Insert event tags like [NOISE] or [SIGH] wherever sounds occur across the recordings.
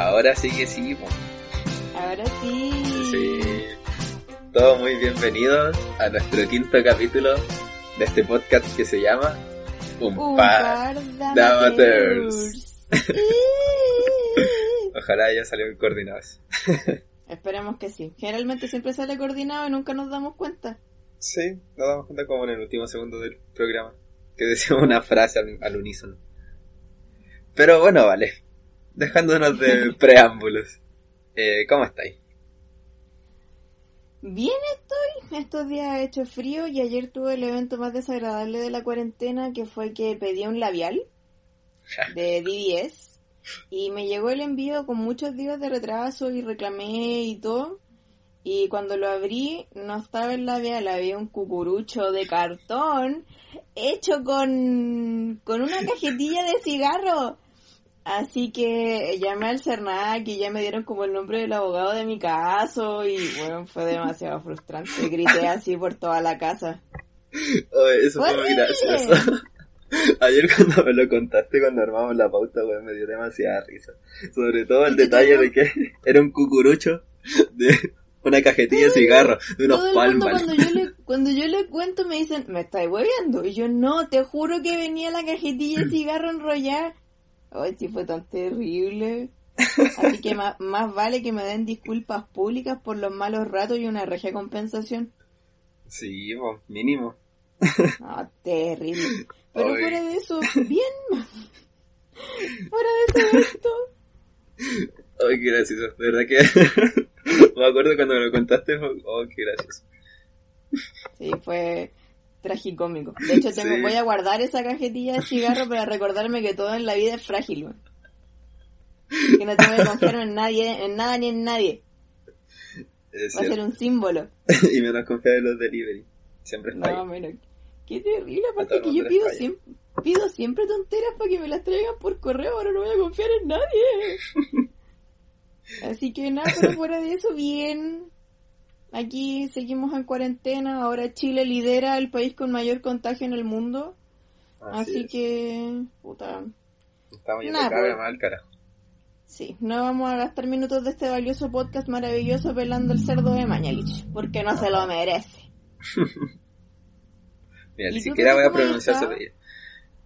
Ahora sí que sí. po. Ahora sí. Sí. Todos muy bienvenidos a nuestro quinto capítulo de este podcast que se llama Un, Un par. par de amateurs. [LAUGHS] Ojalá haya salido coordinados. [LAUGHS] Esperemos que sí. Generalmente siempre sale coordinado y nunca nos damos cuenta. Sí, nos damos cuenta como en el último segundo del programa. Que decimos una frase al, al unísono. Pero bueno, vale. Dejándonos de [LAUGHS] preámbulos. Eh, ¿Cómo estáis? Bien estoy. Estos días ha hecho frío y ayer tuve el evento más desagradable de la cuarentena que fue que pedí un labial de DBS y me llegó el envío con muchos días de retraso y reclamé y todo. Y cuando lo abrí no estaba el labial, había un cucurucho de cartón hecho con, con una cajetilla de cigarro. Así que llamé al CERNAC y ya me dieron como el nombre del abogado de mi caso y bueno, fue demasiado frustrante. Grité así por toda la casa. Oye, eso fue muy gracioso. [LAUGHS] Ayer cuando me lo contaste, cuando armamos la pauta, weón, me dio demasiada risa. Sobre todo el detalle de que [LAUGHS] era un cucurucho de una cajetilla de cigarro, de unos Todo el mundo palmas. cuando yo, le, cuando yo le cuento me dicen, me estáis hueveando. Y yo no, te juro que venía la cajetilla de cigarro enrollada. Ay, sí fue tan terrible. [LAUGHS] Así que más, más vale que me den disculpas públicas por los malos ratos y una regia compensación. Sí, po, mínimo. No, [LAUGHS] terrible. Pero fuera de eso, bien. [LAUGHS] fuera de eso, esto. Ay, qué gracioso. De verdad que me acuerdo cuando me lo contaste. Oh, qué gracioso. Sí, fue tragicómico. De hecho, tengo, Sí. voy a guardar esa cajetilla de cigarro para recordarme que todo en la vida es frágil. weón. Que no tengo que confiar en nadie, en nada ni en nadie. Es Va a ser un símbolo. [LAUGHS] y menos confiar en los delivery. Siempre está No, mira, qué terrible. Aparte que yo pido falla. siempre, pido siempre tonteras para que me las traigan por correo. Ahora no voy a confiar en nadie. [LAUGHS] Así que nada, pero fuera de eso, bien. Aquí seguimos en cuarentena. Ahora Chile lidera el país con mayor contagio en el mundo. Así, es. que, puta, Estamos yendo cada pues. más al carajo. sí, no vamos a gastar minutos de este valioso podcast maravilloso pelando el cerdo de Mañalich, porque no se lo merece. [LAUGHS] Mira, ¿Y ni siquiera voy a pronunciar estado? apellido.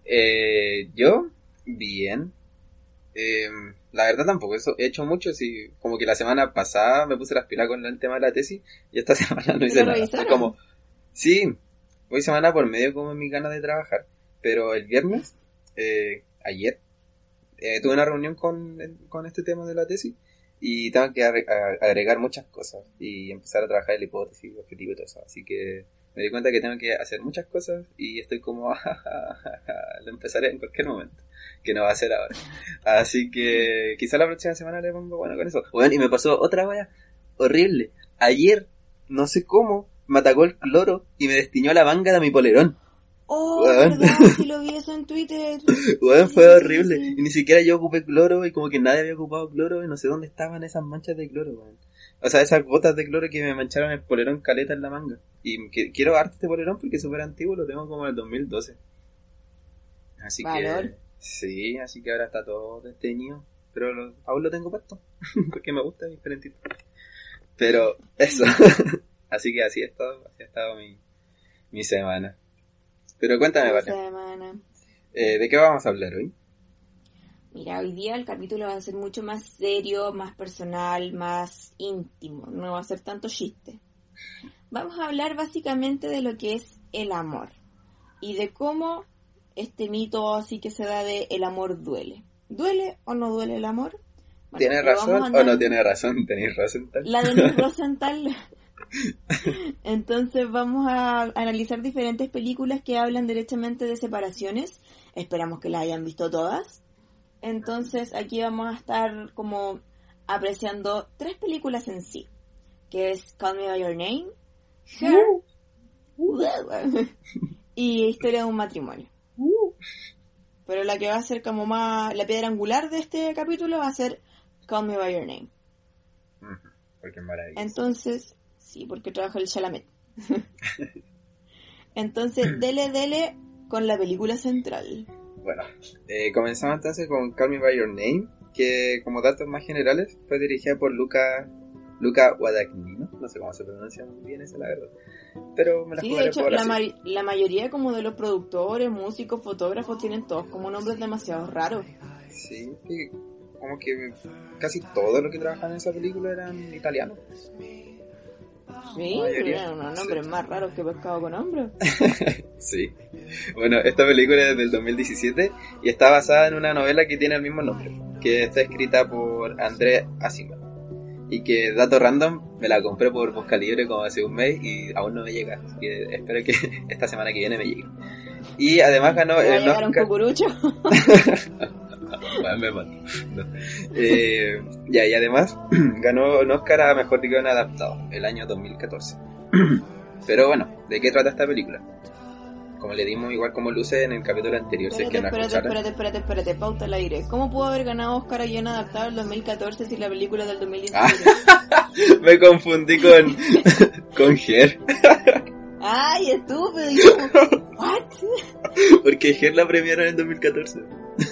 Eh, yo, bien. Eh, la verdad tampoco eso he hecho mucho, sí, como que la semana pasada me puse las pilas con el tema de la tesis y esta [LAUGHS] semana no ¿Te hice nada. Revisaron? como, sí, voy semana por medio como en mis ganas de trabajar, pero el viernes, eh, ayer, eh, tuve una reunión con, con este tema de la tesis y tengo que agregar muchas cosas y empezar a trabajar la hipótesis, el objetivo y todo eso. Así que me di cuenta que tengo que hacer muchas cosas y estoy como, [LAUGHS] lo empezaré en cualquier momento, que no va a ser ahora. Así que quizá la próxima semana le pongo bueno con eso. Bueno, y me pasó otra wea horrible. Ayer, no sé cómo, me atacó el cloro y me destiñó la manga de mi polerón. Oh, Weón. verdad, sí lo vi eso en Twitter. [LAUGHS] Sí, fue horrible. Y ni siquiera yo ocupé cloro y como que nadie había ocupado cloro y no sé dónde estaban esas manchas de cloro, weón. O sea, esas gotas de cloro que me mancharon el polerón caleta en la manga. Y que- quiero darte este polerón porque es súper antiguo, lo tengo como en el 2012. Así Valor. que... Sí, así que ahora está todo desteñido. Pero lo- aún lo tengo puesto. [LAUGHS] porque me gusta, es diferentito. Pero eso. [LAUGHS] así que así ha estado, así ha estado mi, mi semana. Pero cuéntame, Vale. semana. Eh, ¿De qué vamos a hablar hoy? Mira, hoy día el capítulo va a ser mucho más serio, más personal, más íntimo. No va a ser tanto chiste. Vamos a hablar básicamente de lo que es el amor y de cómo este mito así que se da de el amor duele. ¿Duele o no duele el amor? Bueno, ¿Tiene razón o no tiene razón? Tenéis razón. tal. La de Nick [LAUGHS] Rosenthal. [LAUGHS] Entonces vamos a analizar diferentes películas que hablan directamente de separaciones. Esperamos que las hayan visto todas. Entonces aquí vamos a estar como apreciando tres películas en sí. Que es Call Me By Your Name, Her, [LAUGHS] y Historia de un matrimonio. Pero la que va a ser como más, la piedra angular de este capítulo va a ser Call Me By Your Name. Porque es maravilloso. Entonces, sí, porque trabaja el Chalamet. [LAUGHS] Entonces, dele, dele con la película central. Bueno, eh, comenzamos entonces con Call Me By Your Name, que como datos más generales fue dirigida por Luca Luca Guadagnino, no sé cómo se pronuncia muy bien esa la verdad. Pero me la Sí, jugaré de hecho, por la, ma- la mayoría como de los productores, músicos, fotógrafos tienen todos como nombres demasiado raros. Sí, y como que casi todo lo que trabajaban en esa película eran italianos. Sí, tienen unos nombres más raros que pescado con hombros. [LAUGHS] Sí. Bueno, esta película es del 2017 y está basada en una novela que tiene el mismo nombre, que está escrita por André Asimov. Y que, dato random, me la compré por Busca Libre como hace un mes y aún no me llega. Así que espero que [LAUGHS] esta semana que viene me llegue. Y además ganó ¿Te va a el llegar un Oscar... cucurucho? [LAUGHS] Bueno, me mato. No. Eh, ya, y además [CLEARS THROAT] ganó un Oscar a Mejor Guión Adaptado el año 2014. [CLEARS THROAT] Pero bueno, ¿de qué trata esta película? Como le dimos igual como luce en el capítulo anterior, si es Espérate, que espérate, escucharon. espérate, espérate, espérate, pauta al aire. ¿Cómo pudo haber ganado Oscar a guion adaptado en 2014 si la película del 2017? [LAUGHS] Me confundí con, [LAUGHS] con Ger, ¡Ay, estúpido! Yo ¿what? porque Ger la premiaron en 2014.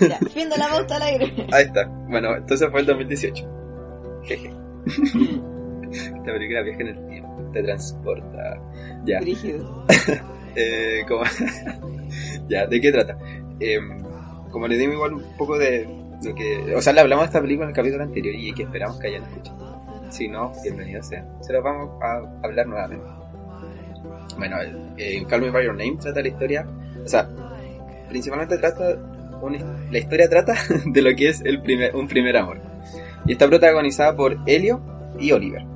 Ya, fin de la pauta al aire. Ahí está. Bueno, entonces fue el 2018. Jeje. [LAUGHS] Esta película viaja en el tiempo, te transporta. Ya. Brígido. Eh, como... [LAUGHS] ya, ¿de qué trata? Eh, como le dimos igual un poco de lo que... O sea, le hablamos de esta película en el capítulo anterior y que esperamos que hayan escuchado. Si no, bienvenido sea. Se los vamos a hablar nuevamente. Bueno, eh, Call Me By Your Name trata la historia... O sea, principalmente trata... la historia trata [LAUGHS] de lo que es el primer, un primer amor. Y está protagonizada por Helio y Oliver.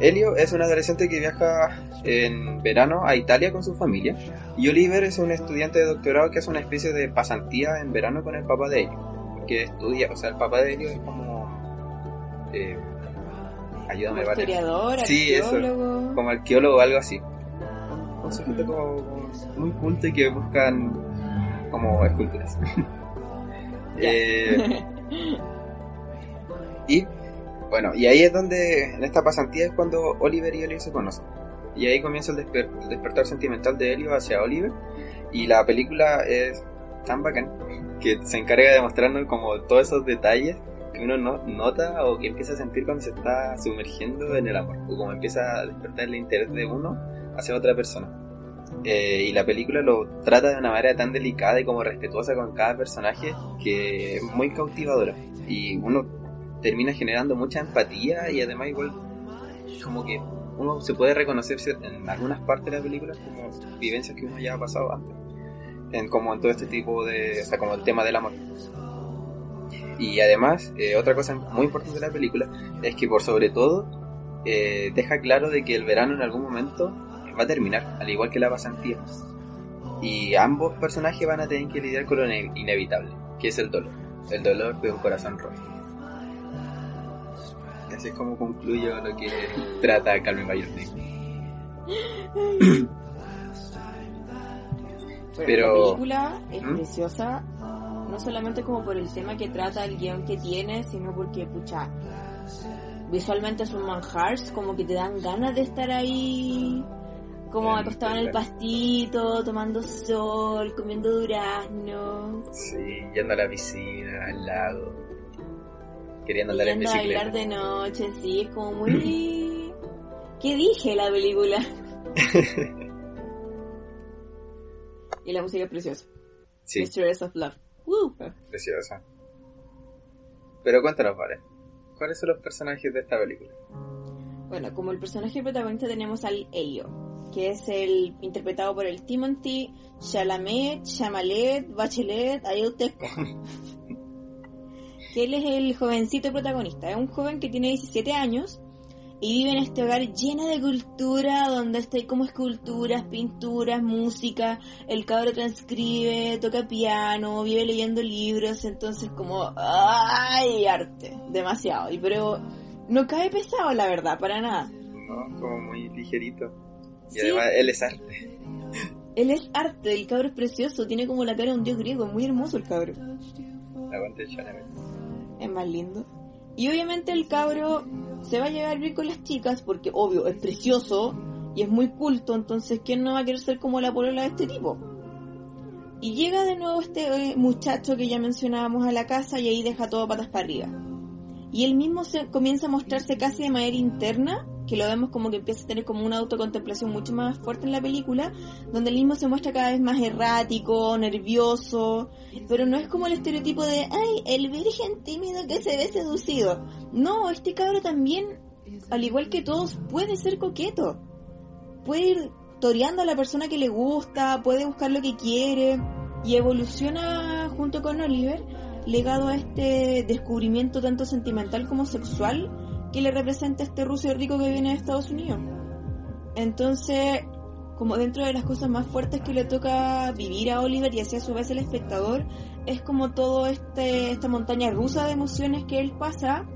Helio es un adolescente que viaja en verano a Italia con su familia y Oliver es un estudiante de doctorado que hace una especie de pasantía en verano con el papá de Helio, que estudia, o sea, el papá de Helio es como... Eh, ayúdame, vale. Historiador, Sí, eso. arqueólogo. Como arqueólogo o algo así. Un sujeto como, como muy culto y que buscan como esculturas. [LAUGHS] Eh, [LAUGHS] y bueno, y ahí es donde, en esta pasantía es cuando Oliver y Helio se conocen. Y ahí comienza el, desper- el despertar sentimental de Helio hacia Oliver. Y la película es tan bacán que se encarga de mostrarnos como todos esos detalles que uno no, nota o que empieza a sentir cuando se está sumergiendo en el amor. O como empieza a despertar el interés de uno hacia otra persona. Eh, y la película lo trata de una manera tan delicada y como respetuosa con cada personaje que es muy cautivadora. Y uno termina generando mucha empatía y además igual como que uno se puede reconocer en algunas partes de la película como vivencias que uno ya ha pasado antes. En, como en todo este tipo de... O sea, como el tema del amor. Y además, eh, otra cosa muy importante de la película es que por sobre todo eh, deja claro de que el verano en algún momento va a terminar, al igual que la pasantía. Y ambos personajes van a tener que lidiar con lo ine- inevitable, que es el dolor. El dolor de un corazón roto. Así es como concluyo lo que trata Carmen Bueno, Pero- La película es ¿Mm? preciosa, no solamente como por el tema que trata, el guion que tiene, sino porque, pucha, visualmente es un manjar, como que te dan ganas de estar ahí, como acostado en el pastito, tomando sol, comiendo durazno, Sí, yendo a la piscina, al lago, queriendo andar en yendo a bailar bicicleta. de noche, sí, es como muy... [CLEARS THROAT] ¿Qué dije la película? [LAUGHS] y la música es preciosa. Sí, Mistress of Love. Woo. preciosa. Pero cuéntanos, Vale, ¿cuáles son los personajes de esta película? Bueno, como el personaje protagonista tenemos al Helio, que es el interpretado por el Timothy Chalamet, Chamalet, Bachelet, ahí usted. [LAUGHS] que él es el jovencito protagonista. Es un joven que tiene 17 años y vive en este hogar lleno de cultura, donde está como esculturas, pinturas, música. El cabro transcribe, toca piano, vive leyendo libros, entonces como, ¡ay! arte, demasiado. Y pero no cae pesado, la verdad, para nada. ¿No? Como muy ligerito. Y Sí. además él es arte. Él es arte, el cabro es precioso, tiene como la cara de un dios griego, es muy hermoso el cabro. Aguante. Es más lindo. Y obviamente el cabro se va a llevar bien con las chicas porque, obvio, es precioso y es muy culto, entonces ¿quién no va a querer ser como la polola de este tipo? Y llega de nuevo este eh, muchacho que ya mencionábamos a la casa y ahí deja todo patas para arriba. Y él mismo se comienza a mostrarse casi de manera interna, que lo vemos como que empieza a tener como una autocontemplación mucho más fuerte en la película, donde él mismo se muestra cada vez más errático, nervioso, pero no es como el estereotipo de, ay, el virgen tímido que se ve seducido. No, este cabro también, al igual que todos, puede ser coqueto. Puede ir toreando a la persona que le gusta, puede buscar lo que quiere y evoluciona junto con Oliver legado a este descubrimiento tanto sentimental como sexual que le representa este ruso rico que viene de Estados Unidos. Entonces, como dentro de las cosas más fuertes que le toca vivir a Oliver y así a su vez el espectador, es como todo este esta montaña rusa de emociones que él pasa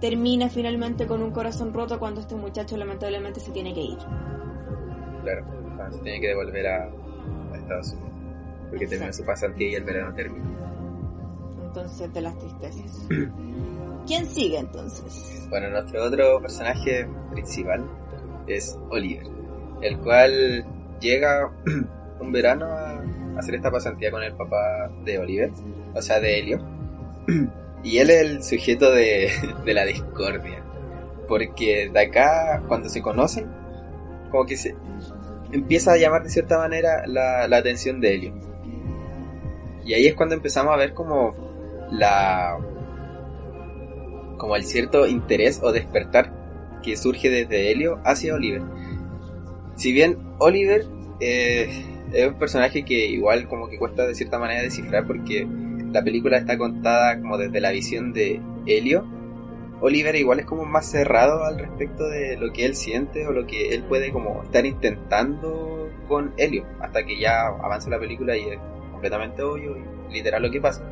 termina finalmente con un corazón roto cuando este muchacho lamentablemente se tiene que ir. Claro, se tiene que devolver a, Estados Unidos. Porque termina su pasantía y el verano termina. Entonces, de las tristezas. [CLEARS THROAT] ¿Quién sigue entonces? Bueno, nuestro otro personaje principal es Oliver, el cual llega [CLEARS THROAT] un verano a hacer esta pasantía con el papá de Oliver, o sea, de Helio. [CLEARS THROAT] Y él es el sujeto [LAUGHS] de, la discordia, porque de acá, cuando se conocen, como que se empieza a llamar de cierta manera la, la atención de Helio. Y ahí es cuando empezamos a ver como la como el cierto interés o despertar que surge desde Helio hacia Oliver. Si bien Oliver eh, es un personaje que igual como que cuesta de cierta manera descifrar porque la película está contada como desde la visión de Helio, Oliver igual es como más cerrado al respecto de lo que él siente o lo que él puede como estar intentando con Helio, hasta que ya avanza la película y es completamente obvio y literal lo que pasa.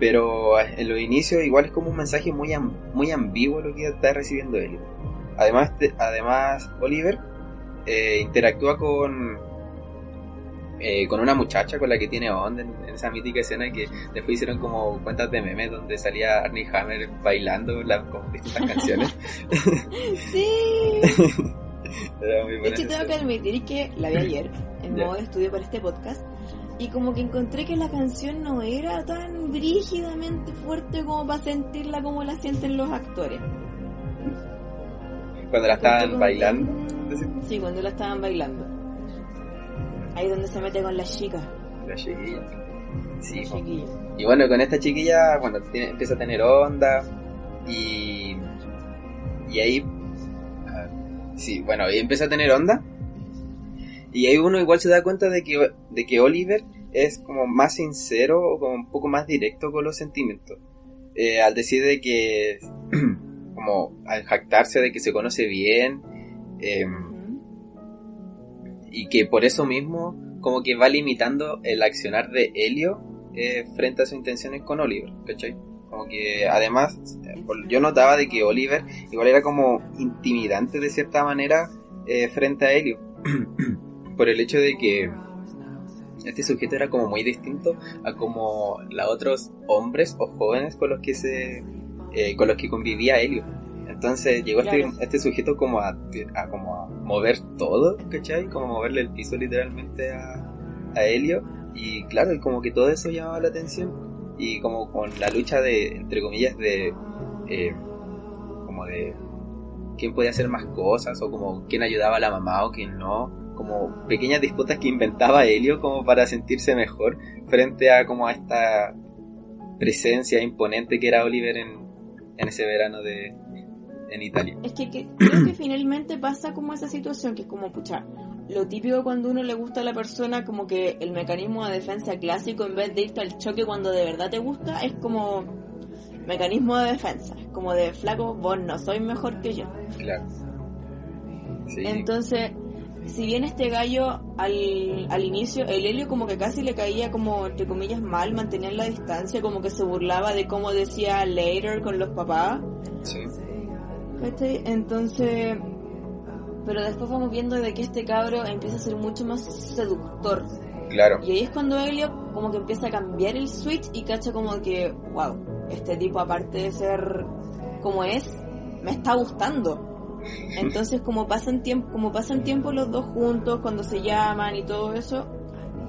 Pero en los inicios igual es como un mensaje muy, muy ambiguo lo que está recibiendo Helio. Además, además Oliver eh, interactúa con, eh, con una muchacha con la que tiene onda en, esa mítica escena que después hicieron como cuentas de memes donde salía Arnie Hammer bailando las distintas [LAUGHS] canciones. sí. [LAUGHS] de hecho, tengo que admitir que la vi ayer en modo de estudio para este podcast y como que encontré que la canción no era tan brígidamente fuerte como para sentirla como la sienten los actores. Cuando la estaban bailando. Sí, cuando la estaban bailando. Ahí donde se mete con la chica. La chiquilla. Sí. Y bueno, con esta chiquilla, cuando empieza a tener onda y... Y ahí... Sí, bueno, ahí empieza a tener onda y ahí uno igual se da cuenta de que, de que Oliver es como más sincero o como un poco más directo con los sentimientos. Eh, al decir de que, [CLEARS THROAT] como al jactarse de que se conoce bien, em, y que por eso mismo como que va limitando el accionar de Helio eh, frente a sus intenciones con Oliver, ¿cachai? Como que además yo notaba de que Oliver igual era como intimidante de cierta manera eh, frente a Helio. [CLEARS THROAT] por el hecho de que este sujeto era como muy distinto a como los otros hombres o jóvenes con los que se eh, con los que convivía Helio. Entonces llegó este, este, sujeto como a, como a mover todo, ¿cachai? Como a moverle el piso literalmente a, a Helio. Y claro, como que todo eso llamaba la atención. Y como con la lucha de, entre comillas, de... Eh, como de... ¿Quién podía hacer más cosas? O como quién ayudaba a la mamá o quién no como pequeñas disputas que inventaba Helio como para sentirse mejor frente a como a esta presencia imponente que era Oliver en, en ese verano de en Italia. Es que, creo que finalmente pasa como esa situación que es como pucha, lo típico cuando uno le gusta a la persona como que el mecanismo de defensa clásico en vez de irte al choque cuando de verdad te gusta es como mecanismo de defensa, como de flaco, vos no soy mejor que yo. Claro. Entonces, si bien este gallo al, al inicio, el Helio como que casi le caía como, entre comillas, mal, mantener la distancia, como que se burlaba de cómo decía later con los papás. Sí. Entonces, pero después vamos viendo de que este cabro empieza a ser mucho más seductor. Claro. Y ahí es cuando Helio como que empieza a cambiar el switch y cacha como que, wow, este tipo aparte de ser como es, me está gustando. [LAUGHS] Entonces, como pasan tiempo, como pasan tiempo los dos juntos, cuando se llaman y todo eso,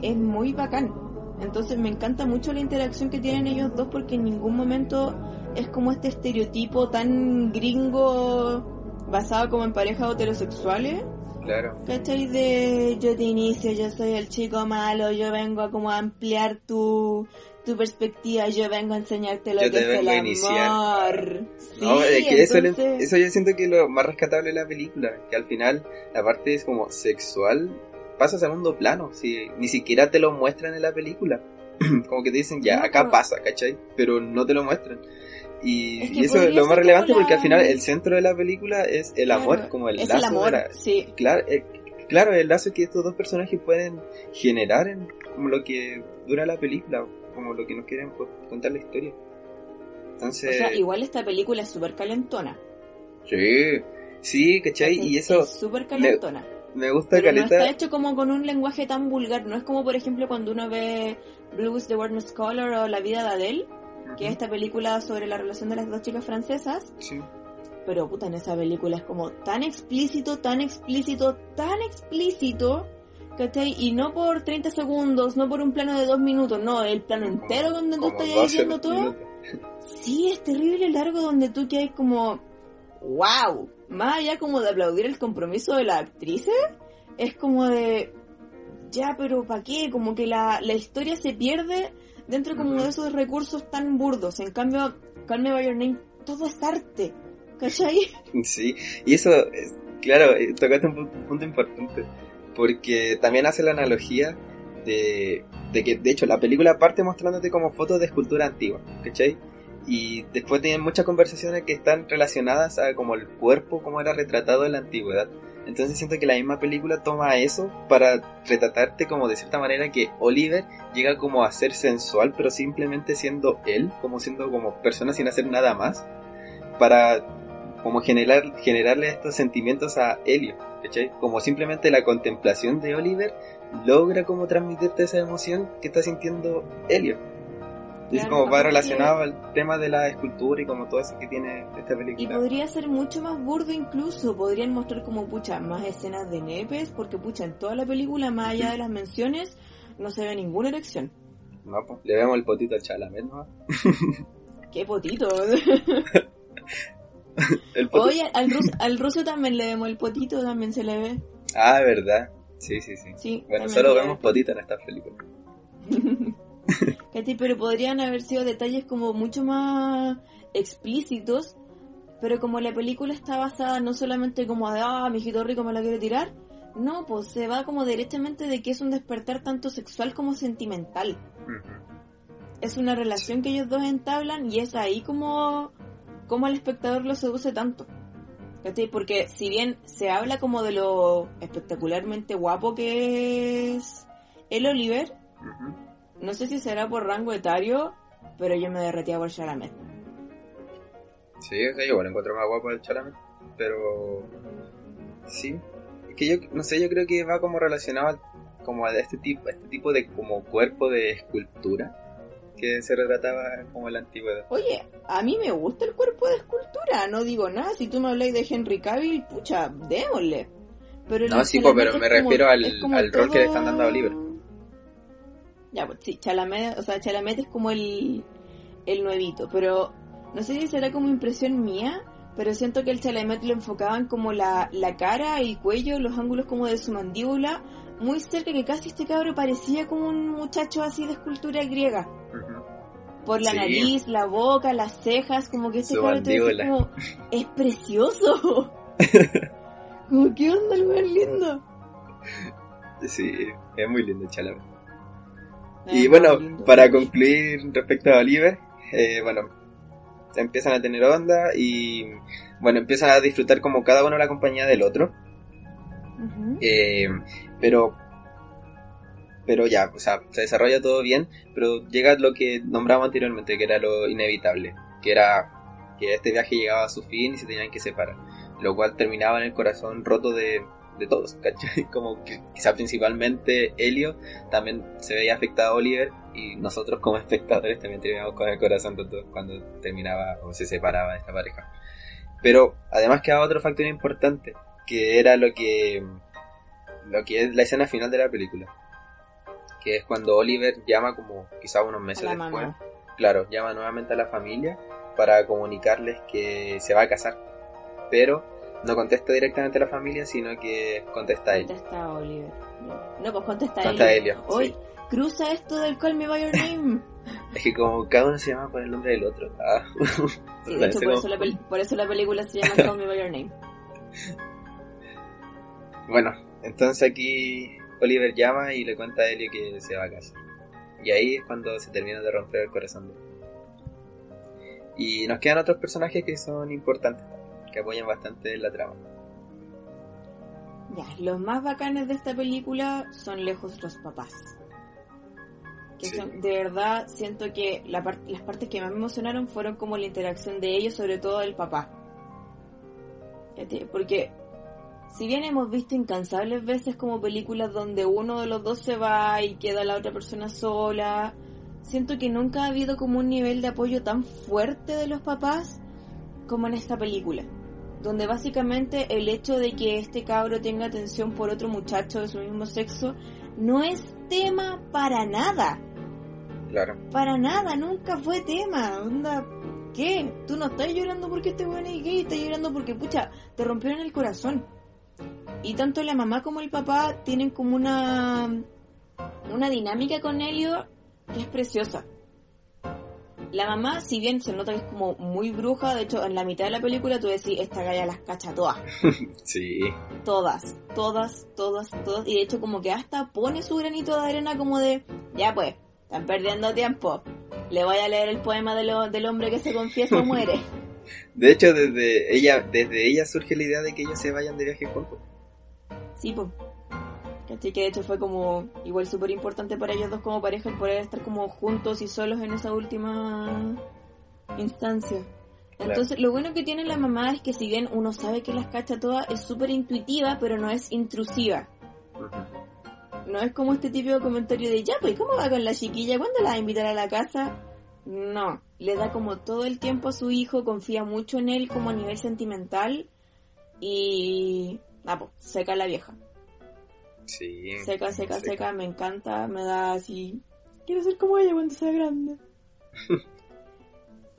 es muy bacán. Entonces me encanta mucho la interacción que tienen ellos dos porque en ningún momento es como este estereotipo tan gringo basado como en parejas heterosexuales. Claro. ¿Cachai? De yo te inicio, yo soy el chico malo, yo vengo a como ampliar tu, tu perspectiva, yo vengo a enseñarte lo Yo que te es el iniciar. amor. No, Sí, es que eso, le- entonces- eso yo siento que es lo más rescatable de la película, que al final la parte es como sexual pasa a segundo plano, si ni siquiera te lo muestran en la película. [CLEARS THROAT] como que te dicen, ya, acá pasa, ¿cachai? Pero no te lo muestran. Y, Es que y eso es lo más relevante como porque al la- final el centro de la película es el Claro, amor, como el es lazo el amor, la- sí. Claro, eh, claro, el lazo que estos dos personajes pueden generar en como lo que dura la película, como lo que nos quieren contar la historia. O Entonces, sea, igual esta película es súper calentona. sí, sí, ¿cachai? Y eso Es súper calentona. me gusta Pero no caleta. está hecho como con un lenguaje tan vulgar. No es como, por ejemplo, cuando uno ve Blues the Warner Scholar o La vida de Adele, que es esta película sobre la relación de las dos chicas francesas. Sí. Pero puta, en esa película es como tan explícito, tan explícito, tan explícito. ¿Cachai? Y no por 30 segundos, no por un plano de dos minutos, no, el plano entero donde tú estás 12 viendo todo. Sí, es terrible largo donde tú quedas como, wow, más allá como de aplaudir el compromiso de las actrices, es como de, ya, pero ¿para qué? Como que la, la historia se pierde dentro como de esos recursos tan burdos. En cambio, Call Me Name, todo es arte, ¿cachai? [LAUGHS] Sí, y eso, es, claro, eh, tocaste un pu- punto importante, porque también hace la analogía de, de que, de hecho, la película parte mostrándote como fotos de escultura antigua, ¿cachai? Y después tienen muchas conversaciones que están relacionadas a como el cuerpo, como era retratado en la antigüedad. Entonces siento que la misma película toma eso para retratarte como de cierta manera que Oliver llega como a ser sensual, pero simplemente siendo él, como siendo como persona sin hacer nada más, para como generar, generarle estos sentimientos a Helio, ¿cachai? Como simplemente la contemplación de Oliver logra como transmitirte esa emoción que está sintiendo Helio. Y es Claro, como va relacionado al tema de la escultura y como todo eso que tiene esta Y película. podría ser mucho más burdo incluso, podrían mostrar como, pucha, más escenas de nepes, porque, pucha, en toda la película, más allá de las menciones, no se ve ninguna erección. No, pues, le vemos el potito al Chalamet, ¿no? [LAUGHS] ¡Qué potito! [LAUGHS] El potito. Oye, al, rus- al ruso también le vemos el potito, también se le ve. Ah, verdad. Sí, sí, sí. Sí, Bueno, solo vemos ve. potito en esta película. [LAUGHS] [LAUGHS] ¿Cachai? Pero podrían haber sido detalles como mucho más explícitos, pero como la película está basada no solamente como de, ah, mi hijito rico me la quiere tirar, no, pues se va como directamente de que es un despertar tanto sexual como sentimental. Es una relación que ellos dos entablan y es ahí como, como el espectador lo seduce tanto. ¿Cachai? Porque si bien se habla como de lo espectacularmente guapo que es el Oliver. No sé si será por rango etario, pero yo me derretía por Chalamet. Sí, o sea, yo bueno, encuentro más guapo el Chalamet, pero sí, es que yo no sé, yo creo que va como relacionado al- como a este tipo, a este tipo de como cuerpo de escultura que se retrataba como la antigüedad. Oye, a mí me gusta el cuerpo de escultura, no digo nada. Si tú me habláis de Henry Cavill, pucha, démosle. Pero No, sí, pero me como- refiero al- al rol que le están dando a Oliver. Ya, pues sí, Chalamet, o sea, Chalamet es como el, el nuevito, pero no sé si será como impresión mía, pero siento que el Chalamet lo enfocaban como la, la cara, el cuello, los ángulos como de su mandíbula, muy cerca que casi este cabro parecía como un muchacho así de escultura griega. Por la Sí. nariz, la boca, las cejas, como que este Su cabro te decía como, es precioso. [LAUGHS] como, ¿qué onda el más lindo? Sí, es muy lindo el Chalamet. Es Y bueno, para concluir respecto a Oliver, eh, bueno, empiezan a tener onda y bueno, empiezan a disfrutar como cada uno la compañía del otro. Eh, pero pero ya, o sea, se desarrolla todo bien, pero llega lo que nombramos anteriormente, que era lo inevitable, que era que este viaje llegaba a su fin y se tenían que separar, lo cual terminaba en el corazón roto de, de todos, ¿cachai? [LAUGHS] Como que quizá principalmente Helio también se veía afectado a Oliver y nosotros como [LAUGHS] espectadores también terminamos con el corazón roto cuando terminaba o se separaba de esta pareja. Pero además quedaba otro factor importante, que era lo que lo que es la escena final de la película. que es cuando Oliver llama como quizá unos meses después. mamá. Claro, llama nuevamente a la familia para comunicarles que se va a casar. Pero no contesta directamente a la familia, sino que contesta a ella. Contesta Oliver. No, pues contesta Contesta Elio. Elio, Hoy, sí. cruza esto del Call Me By Your Name. Es que como cada uno se llama por el nombre del otro. Ah. [LAUGHS] Sí, de [LAUGHS] hecho, por como- eso, la por eso la película se llama Call Me By Your Name. [LAUGHS] Bueno, entonces aquí Oliver llama y le cuenta a Elio que se va a casar. Y ahí es cuando se termina de romper el corazón de él. Y nos quedan otros personajes que son importantes, que apoyan bastante la trama. Ya, los más bacanes de esta película son lejos los papás. Que Sí. son, de verdad, siento que la par- las partes que más me emocionaron fueron como la interacción de ellos, sobre todo del papá. Fíjate, Porque si bien hemos visto incansables veces como películas donde uno de los dos se va y queda la otra persona sola, siento que nunca ha habido como un nivel de apoyo tan fuerte de los papás como en esta película. Donde básicamente el hecho de que este cabro tenga atención por otro muchacho de su mismo sexo no es tema para nada. Claro. Para nada, nunca fue tema. Onda, ¿qué? Tú no estás llorando porque este weón es gay, estás llorando porque, pucha, te rompieron el corazón. Y tanto la mamá como el papá tienen como una, una dinámica con Helio que es preciosa. La mamá, si bien se nota que es como muy bruja, de hecho en la mitad de la película tú decís, esta galla las cacha todas. [LAUGHS] Sí. Todas, todas, todas, todas. Y de hecho como que hasta pone su granito de arena como de, ya pues, están perdiendo tiempo. Le voy a leer el poema de lo- del hombre que se confiesa o muere. [LAUGHS] De hecho, desde ella, desde ella surge la idea de que ellos se vayan de viaje juntos. Sí, pues. ¿Cachai? Que de hecho fue como igual súper importante para ellos dos como pareja el poder estar como juntos y solos en esa última instancia. Claro. Entonces, lo bueno que tiene la mamá es que si bien uno sabe que las cacha todas, es súper intuitiva, pero no es intrusiva. No es como este típico comentario de, ya, pues, ¿cómo va con la chiquilla? ¿Cuándo la va a invitar a la casa? No, le da como todo el tiempo a su hijo, confía mucho en él como a nivel sentimental y... Ah, pues, seca la vieja. Sí. Seca, seca, seca. seca, me encanta, me da así... Quiero ser como ella cuando sea grande. [LAUGHS]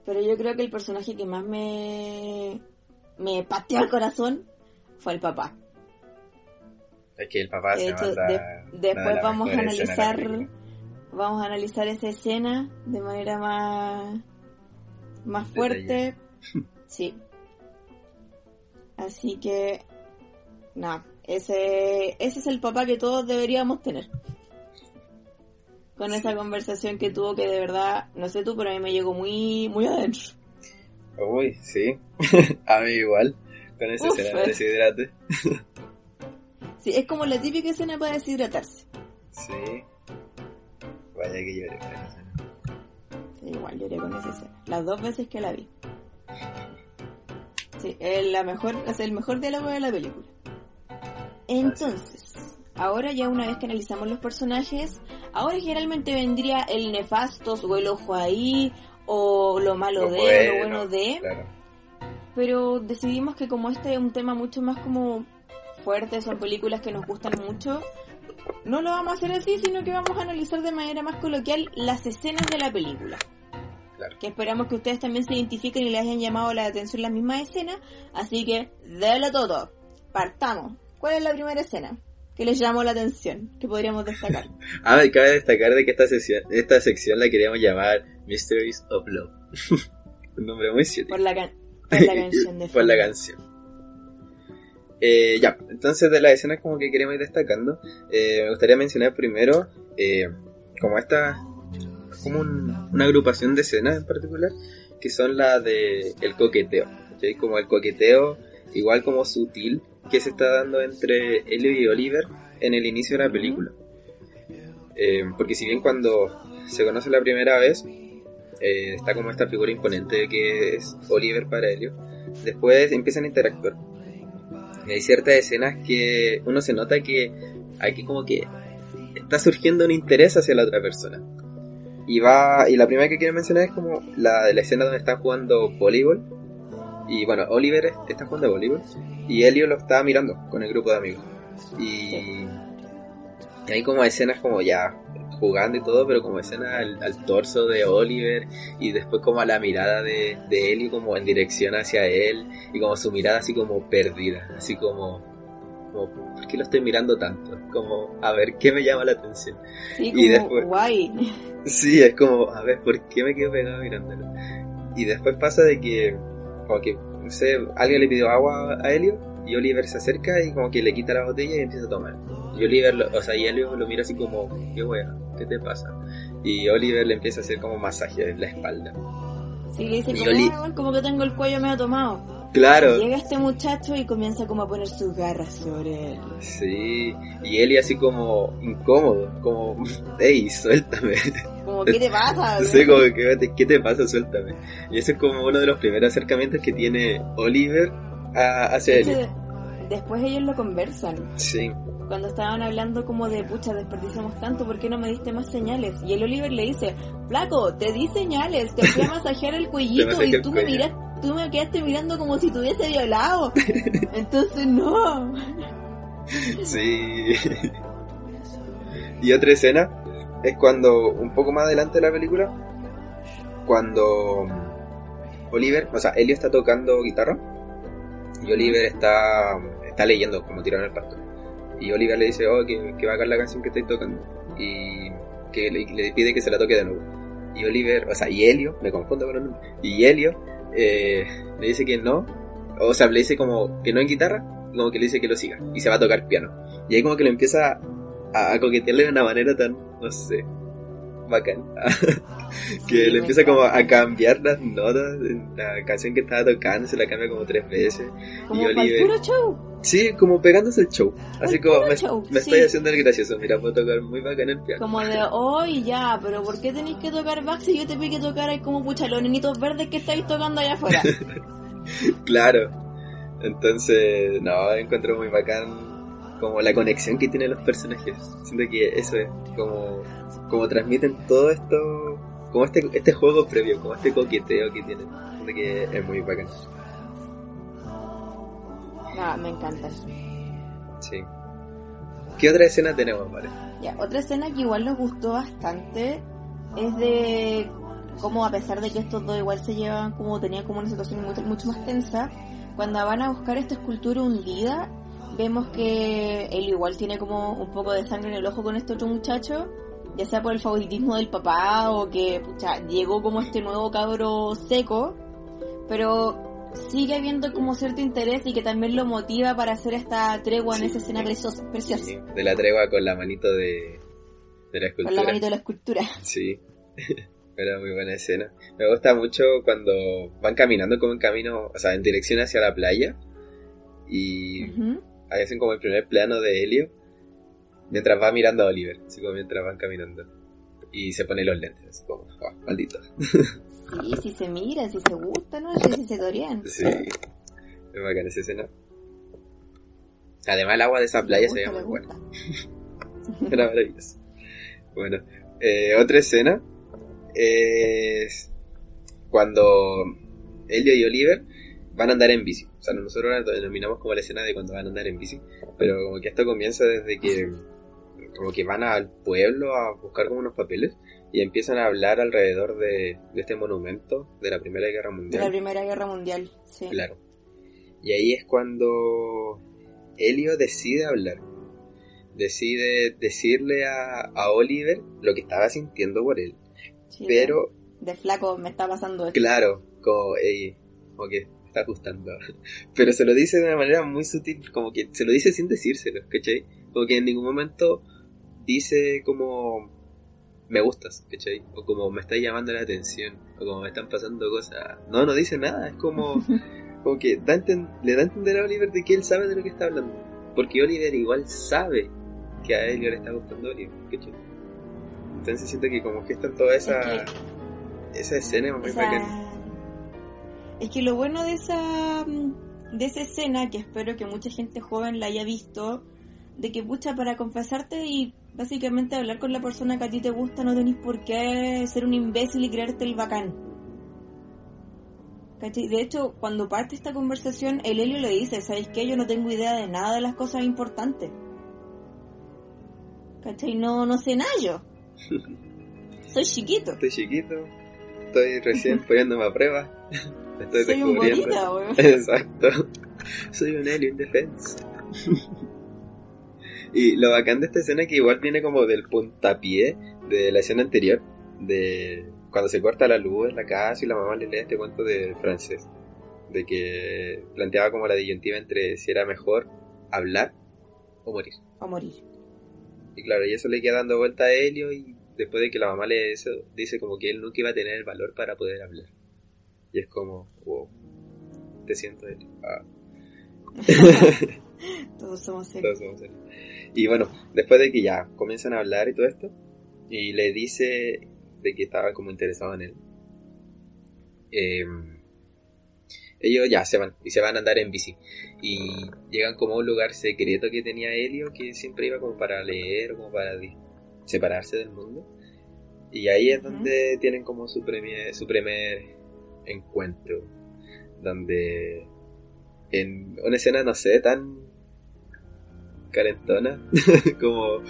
Pero yo creo que el personaje que más me... me pateó el corazón fue el papá. Es que el papá De se hecho, manda. de- después vamos a analizar vamos a analizar esa escena de manera más más fuerte [LAUGHS] sí así que no ese ese es el papá que todos deberíamos tener con esa conversación que tuvo que de verdad no sé tú pero a mí me llegó muy muy adentro Uy, sí. [LAUGHS] a mí igual. Con esa Uf, escena de deshidrate. [LAUGHS] sí es como la típica escena para deshidratarse Sí. Vaya que lloré con esa escena. Sí, igual lloré con esa escena. Las dos veces que la vi. Sí, es, la mejor, es el mejor diálogo de la película. Entonces, ahora ya una vez que analizamos los personajes, ahora generalmente vendría el nefastos o el ojo ahí, o lo malo Lo de, bueno, lo bueno de, Claro. pero decidimos que como este es un tema mucho más como fuerte, son películas que nos gustan mucho, no lo vamos a hacer así, sino que vamos a analizar de manera más coloquial las escenas de la película. Claro. Que esperamos que ustedes también se identifiquen y les hayan llamado la atención las mismas escenas. Así que, délo todo. Partamos. ¿Cuál es la primera escena que les llamó la atención? Que podríamos destacar. [LAUGHS] Ah, y cabe destacar de que esta sección, esta sección la queríamos llamar Mysteries of Love. [LAUGHS] Un nombre muy científico. Por la, can- [LAUGHS] por la canción de Por la canción. Eh, ya, entonces de las escenas como que queremos ir destacando, eh, me gustaría mencionar primero eh, como esta, como un- una agrupación de escenas en particular, que son las de el coqueteo. Como el coqueteo, igual como sutil, que se está dando entre Elio y Oliver en el inicio de la película. Eh, porque si bien cuando se conoce la primera vez, eh, está como esta figura imponente que es Oliver para Elio, después empiezan a interactuar. Y hay ciertas escenas que uno se nota que aquí como que está surgiendo un interés hacia la otra persona. Y va, y la primera que quiero mencionar es como la de la escena donde está jugando voleibol. Y bueno, Oliver está jugando voleibol y Elio lo está mirando con el grupo de amigos. Y Y hay como escenas como ya jugando y todo, pero como escena al, torso de Oliver y después como a la mirada de, de Ellie como en dirección hacia él y como su mirada así como perdida, así como, como ¿por qué lo estoy mirando tanto? Como, a ver, ¿qué me llama la atención? Sí, como, y después, guay. [LAUGHS] Sí, es como, a ver, ¿por qué me quedo pegado mirándolo? Y después pasa de que, como que, no sé, alguien le pidió agua a Elio y Oliver se acerca y como que le quita la botella y empieza a tomar. Y Oliver, o sea, y Elio lo mira así como, qué wea, ¿qué te pasa? Y Oliver le empieza a hacer como masaje en la espalda. Sí, le dice, como, como que tengo el cuello medio tomado. Claro. llega este muchacho y comienza como a poner sus garras sobre él. Sí, y Eli así como incómodo, como, [LAUGHS] hey, suéltame. Como, ¿qué te pasa? [LAUGHS] sí, como, ¿qué, te pasa? Suéltame. Y ese es como uno de los primeros acercamientos que tiene Oliver hacia Eli. Después ellos lo conversan. Sí. Cuando estaban hablando como de, pucha, desperdiciamos tanto, ¿por qué no me diste más señales? Y el Oliver le dice, flaco, te di señales, te fui a [LAUGHS] masajear el cuellito y tú me miraste tú me quedaste mirando como si te hubiese violado. [LAUGHS] Entonces no. Sí. Y otra escena es cuando, un poco más adelante de la película, cuando Oliver, o sea, Elio está tocando guitarra y Oliver está, está leyendo como tirado en el parto. Y Oliver le dice, oh, que, que va a la canción que estoy tocando. Y que le, le, pide que se la toque de nuevo. Y Oliver, o sea, y Helio, me confundo con el nombre, y Helio eh, le dice que no, o sea, le dice como que no en guitarra, como que le dice que lo siga, y se va a tocar piano. Y ahí como que lo empieza a, a coquetearle de una manera tan, no sé, bacán. [LAUGHS] que le empieza como a cambiar las notas la canción que estaba tocando, se la cambia como tres veces. y Oliver... puro show. Sí, como pegándose el show. Así como me, estoy haciendo el gracioso. Mira, puedo tocar muy bacán el piano. Como de hoy ya, pero ¿por qué tenéis que tocar Bach si yo te pide que tocar ahí como pucha los niñitos verdes que estáis tocando allá afuera? [LAUGHS] claro. Entonces, no, encuentro muy bacán como la conexión que tienen los personajes. Siento que eso es como, como transmiten todo esto, como este, este juego previo, como este coqueteo que tienen. Siento que es muy bacán. Ah, me encanta. Sí. ¿Qué otra escena tenemos, Vale? Ya, otra escena que igual nos gustó bastante es de cómo a pesar de que estos dos igual se llevan como tenían como una situación mucho, mucho más tensa, cuando van a buscar esta escultura hundida vemos que él igual tiene como un poco de sangre en el ojo con este otro muchacho, ya sea por el favoritismo del papá o que pucha, llegó como este nuevo cabro seco, pero sigue habiendo como cierto interés y que también lo motiva para hacer esta tregua en esa escena preciosa. de la tregua con la manito de, de la escultura. Con la manito de la escultura. [LAUGHS] Sí. [LAUGHS] Era muy buena escena. Me gusta mucho cuando van caminando como en camino, o sea, en dirección hacia la playa. Y hacen como el primer plano de Helio mientras va mirando a Oliver, así como mientras van caminando. Y se pone los lentes, así como, oh, maldito. Sí, si se mira, si se gusta, ¿no? Si se torean. Sí, es bacán esa escena. Además el agua de esa playa se ve muy buena. [LAUGHS] Era maravilloso. Bueno, eh, otra escena es cuando Helio y Oliver van a andar en bici. O sea, nosotros la denominamos como la escena de cuando van a andar en bici, pero como que esto comienza desde que como que van al pueblo a buscar como unos papeles y empiezan a hablar alrededor de, este monumento de la Primera Guerra Mundial. De la Primera Guerra Mundial, sí. Claro. Y ahí es cuando Helio decide hablar. Decide decirle a, a Oliver lo que estaba sintiendo por él. pero... De, flaco me está pasando esto. Claro, como, ey, como que está gustando. [LAUGHS] Pero se lo dice de una manera muy sutil, como que se lo dice sin decírselo, ¿cachai? Como que en ningún momento dice como me gustas, ¿cachai? O como me está llamando la atención, o como me están pasando cosas. No, no dice nada, es como, [LAUGHS] como que da le da a entender a Oliver de que él sabe de lo que está hablando. Porque Oliver igual sabe que a él le está gustando Oliver, ¿cachai? Entonces siento que como que está en toda esa, esa escena muy esa... Es que lo bueno de esa, de esa escena, que espero que mucha gente joven la haya visto, de que pucha, para confesarte y básicamente hablar con la persona que a ti te gusta, no tenés por qué ser un imbécil y creerte el bacán. De hecho, cuando parte esta conversación, el Helio le dice, ¿sabes qué? Yo no tengo idea de nada de las cosas importantes. ¿Cachai? No, no sé nada yo. [LAUGHS] Soy chiquito. Estoy chiquito, estoy recién [LAUGHS] poniéndome a prueba. Estoy Soy un descubriendo. weón. [LAUGHS] Exacto. Soy un alien defense. [LAUGHS] y lo bacán de esta escena es que igual viene como del puntapié de la escena anterior, de cuando se corta la luz en la casa y la mamá le lee este cuento de francés, de que planteaba como la disyuntiva entre si era mejor hablar o morir. A morir. Y claro, y eso le queda dando vuelta a Helio y después de que la mamá le eso, dice como que él nunca iba a tener el valor para poder hablar. Y es como, wow, te siento Helio. Ah. [LAUGHS] Todos somos él. Todos somos él. Y bueno, después de que ya comienzan a hablar y todo esto, y le dice de que estaba como interesado en él, em, ellos ya se van, y se van a andar en bici. Y llegan como a un lugar secreto que tenía Helio, que siempre iba como para leer, como para separarse del mundo. Y ahí es donde tienen como su, primer, su primer encuentro, donde en una escena, no sé, tan calentona, [LAUGHS] como,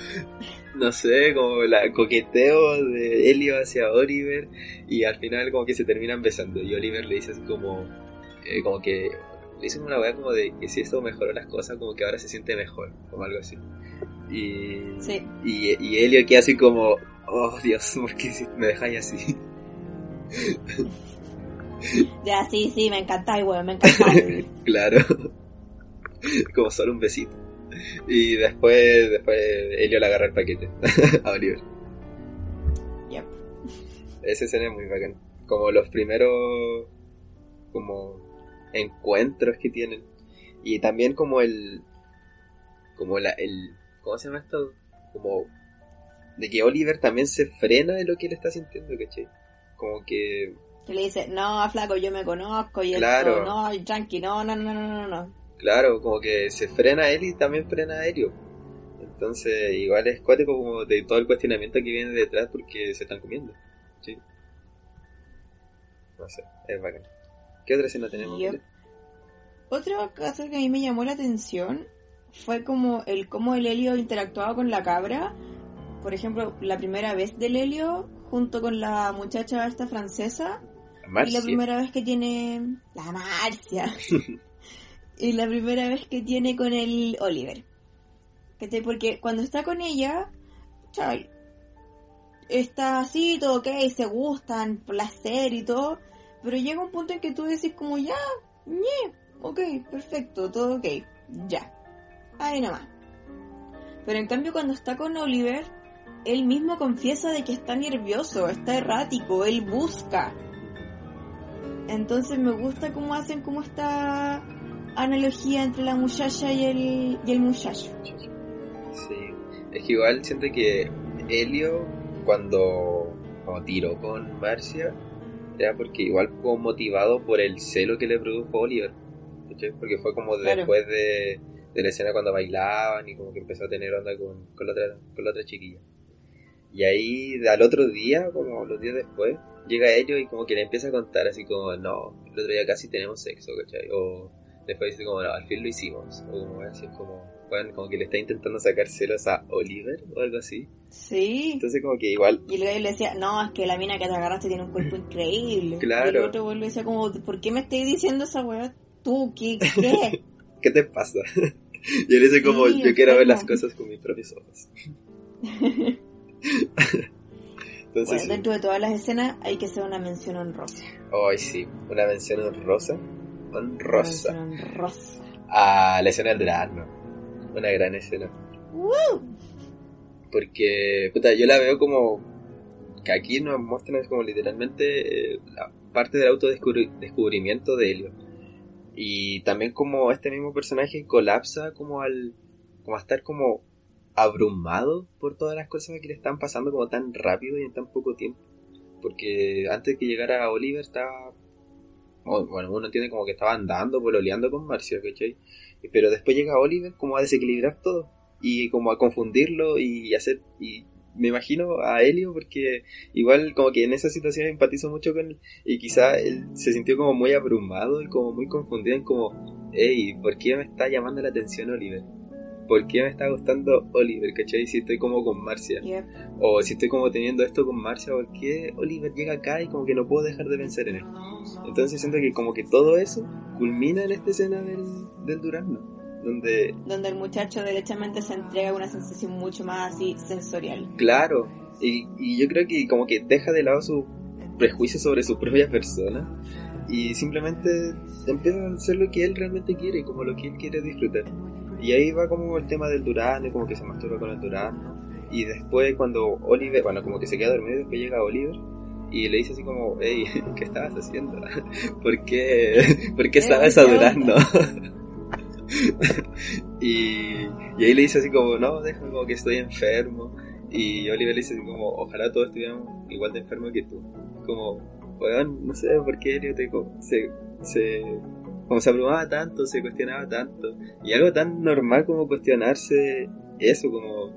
no sé, como la coqueteo de Helio hacia Oliver y al final como que se terminan besando y Oliver le dice como, eh, como que, le dice una weá como de que si esto mejoró las cosas, como que ahora se siente mejor, como algo así. Y, Sí. y, y Helio queda así como, oh Dios, ¿por qué me dejáis así? [LAUGHS] Ya, sí, sí, me encantáis, weón, me encantáis. [LAUGHS] Claro. Como solo un besito. Y después, después Helio le agarra el paquete [LAUGHS] a Oliver. Yep. Esa escena es muy bacán. Como los primeros como encuentros que tienen. Y también como el como la el ¿cómo se llama esto? Como de que Oliver también se frena de lo que él está sintiendo, ¿cachai? Como que Que le dice, no, flaco, yo me conozco y Claro. esto, no, Yankee, no, no, no, no, no, no. Claro, como que se frena él y también frena a Helio. Entonces, igual es cuático como de todo el cuestionamiento que viene detrás porque se están comiendo. Sí. No sé, es bacán. ¿Qué otra escena tenemos? Mile? Otra cosa que a mí me llamó la atención fue como el cómo el Helio interactuaba con la cabra. Por ejemplo, la primera vez del Helio junto con la muchacha esta francesa y la primera vez que tiene la Marcia [LAUGHS] y la primera vez que tiene con el Oliver. Porque cuando está con ella, chay, está así, todo ok, se gustan, placer y todo, pero llega un punto en que tú decís como ya, ñe, ok, perfecto, todo ok, ya, ahí nomás. Pero en cambio cuando está con Oliver, él mismo confiesa de que está nervioso, está errático, él busca. Entonces me gusta cómo hacen como esta analogía entre la muchacha y el, y el muchacho. Sí. Es que igual siento que Helio, cuando, cuando tiró con Marcia, era porque igual fue motivado por el celo que le produjo Oliver. Porque fue como Claro. después de, de la escena cuando bailaban y como que empezó a tener onda con, con, la, otra, con la otra chiquilla. Y ahí al otro día, como los días después, llega Helio y como que le empieza a contar así como, no, el otro día casi tenemos sexo, ¿cachai? O después dice como, no, al fin lo hicimos. O como así como, bueno, como que le está intentando sacar celos a Oliver o algo así. Sí. Entonces como que igual, Y luego le decía, no, es que la mina que te agarraste tiene un cuerpo [LAUGHS] increíble. Claro. Y el otro güey le decía como, ¿por qué me estás diciendo esa weá? ¿Tú qué? ¿Qué? [LAUGHS] ¿qué te pasa? [LAUGHS] y él dice como, Sí, yo quiero ver las cosas con mis propios ojos. Entonces, bueno, dentro de todas las escenas hay que hacer una mención honrosa. Ay, sí, una mención honrosa, Una honrosa, mención honrosa. a la escena del drama. Una gran escena. ¡Woo! Porque, puta, yo la veo como que aquí nos muestran como literalmente eh, la parte del autodescubrimiento de Helio. Y también como este mismo personaje colapsa como al como a estar como abrumado por todas las cosas que le están pasando como tan rápido y en tan poco tiempo. Porque antes de que llegara Oliver estaba bueno, uno entiende como que estaba andando, pololeando con Marcia, ¿cachai? Pero después llega Oliver como a desequilibrar todo y como a confundirlo y hacer y me imagino a Helio porque igual como que en esa situación empatizo mucho con él y quizá él se sintió como muy abrumado y como muy confundido en como hey, ¿por qué me está llamando la atención Oliver? ¿Por qué me está gustando Oliver? ¿Cachai? Si estoy como con Marcia. O si estoy como teniendo esto con Marcia, ¿por qué Oliver llega acá y como que no puedo dejar de pensar en él? Entonces siento que como que todo eso culmina en esta escena del, del Durazno. Donde, donde el muchacho derechamente se entrega una sensación mucho más así sensorial. Claro, y, y yo creo que como que deja de lado su prejuicio sobre su propia persona y simplemente empieza a hacer lo que él realmente quiere, como lo que él quiere disfrutar. Y ahí va como el tema del Durán, como que se masturba con el Durán. Y después cuando Oliver, bueno, como que se queda dormido, después llega Oliver y le dice así como, hey, [LAUGHS] ¿qué estabas haciendo? [LAUGHS] ¿Por qué, [LAUGHS] ¿por qué estabas adorando? y, y ahí le dice así como, no, déjame como que estoy enfermo. Y Oliver le dice así como, ojalá todos estuviéramos igual de enfermos que tú. Como, weón, no sé por qué Elio se, se, como se abrumaba tanto, se cuestionaba tanto. Y algo tan normal como cuestionarse eso, como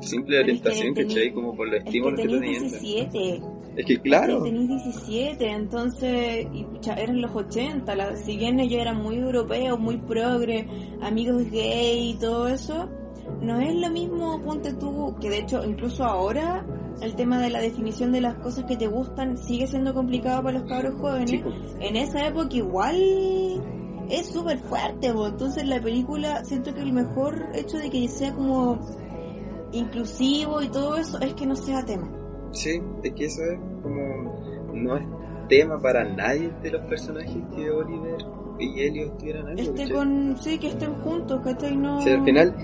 simple orientación, que ¿cachai? Como por los estímulos que, que 17. Es que claro. Tenéis 17, entonces y, eran los 80. La, si bien ellos eran muy europeos, muy progre, amigos gay y todo eso, no es lo mismo, ponte tú, que de hecho incluso ahora el tema de la definición de las cosas que te gustan sigue siendo complicado para los cabros jóvenes. En esa época igual es súper fuerte, entonces la película siento que el mejor hecho de que sea como inclusivo y todo eso es que no sea tema. Sí, es que eso es como no es tema para nadie de los personajes que Oliver y Elio estuvieran ahí. Este con, sí, que estén juntos, ¿cachai? No... al final,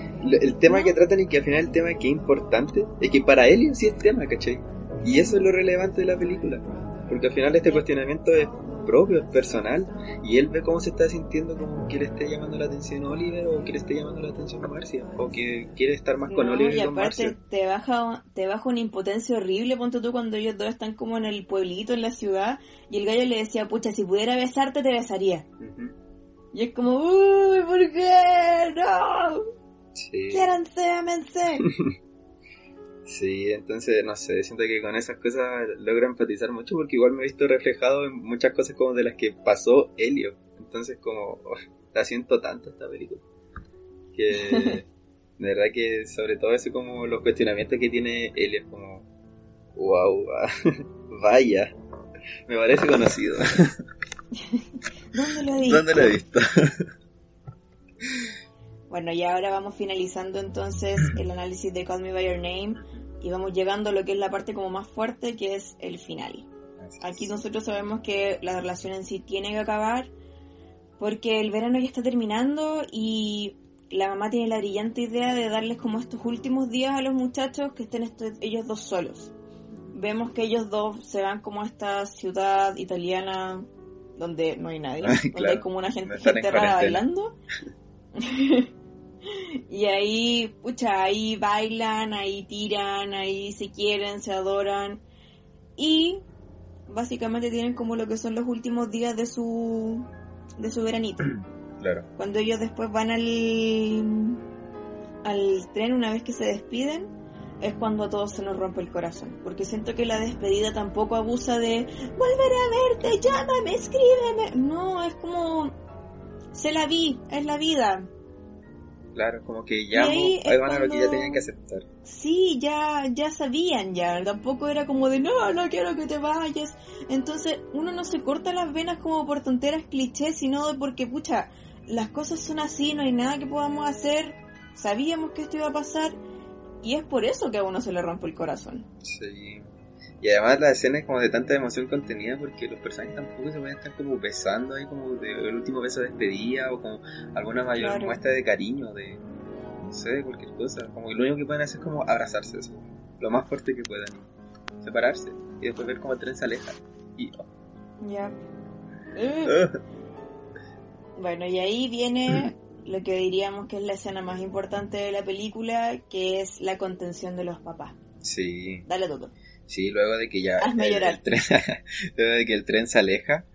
el tema que tratan y que al final el tema que es importante es que para Elio sí es tema, ¿cachai? Y eso es lo relevante de la película. Porque al final este cuestionamiento es propio, es personal, y él ve cómo se está sintiendo como que le esté llamando la atención a Oliver o que le esté llamando la atención a Marcia, o que quiere estar más con Oliver y, y con Marcia. Te baja, te baja una impotencia horrible, ponte tú cuando ellos dos están como en el pueblito, en la ciudad, y el gallo le decía, pucha, si pudiera besarte, te besaría. Y es como, uy, ¿por qué? ¡No! Sí. ¡Quiéranse, amense! [LAUGHS] Sí, entonces, no sé, siento que con esas cosas logro empatizar mucho porque igual me he visto reflejado en muchas cosas como de las que pasó Helio. Entonces, como, oh, [LAUGHS] la siento tanto esta película. Que, [LAUGHS] de verdad que sobre todo eso como los cuestionamientos que tiene Helio, como, wow, [LAUGHS] vaya, me parece conocido. ¿Dónde lo he visto? ¿Dónde lo he visto? Bueno, y ahora vamos finalizando entonces el análisis de Call Me By Your Name y vamos llegando a lo que es la parte como más fuerte, que es el final. Aquí nosotros sabemos que la relación en sí tiene que acabar porque el verano ya está terminando y la mamá tiene la brillante idea de darles como estos últimos días a los muchachos que estén ellos dos solos. Vemos que ellos dos se van como a esta ciudad italiana donde no hay nadie, [LAUGHS] donde hay como una gente, gente rara bailando. [LAUGHS] Y ahí, pucha, ahí bailan, ahí tiran, ahí se quieren, se adoran. Y básicamente tienen como lo que son los últimos días de su de su veranito. [CLEARS THROAT] Claro. Cuando ellos después van al al tren una vez que se despiden, es cuando a todos se nos rompe el corazón, porque siento que la despedida tampoco abusa de volveré a verte, llámame, escríbeme. No, es como se la vi, es la vida. Claro, como que ya ahí, van a lo que ya tenían que aceptar. Sí, ya, ya sabían ya, tampoco era como de no, no quiero que te vayas. Entonces uno no se corta las venas como por tonteras clichés, sino porque, pucha, las cosas son así, no hay nada que podamos hacer, sabíamos que esto iba a pasar y es por eso que a uno se le rompe el corazón. Sí. Y además la escena es como de tanta emoción contenida porque los personajes tampoco se pueden estar como besando ahí como de, el último beso de despedida o como alguna mayor muestra de cariño, de no sé, cualquier cosa. Como que lo único que pueden hacer es como abrazarse, eso, lo más fuerte que puedan, separarse y después ver cómo el tren se aleja. Y, oh. Ya. Uh. bueno, y ahí viene [LAUGHS] lo que diríamos que es la escena más importante de la película, que es la contención de los papás. Sí. Dale todo. Sí, luego de que ya el, tren, [LAUGHS] luego de que el tren se aleja,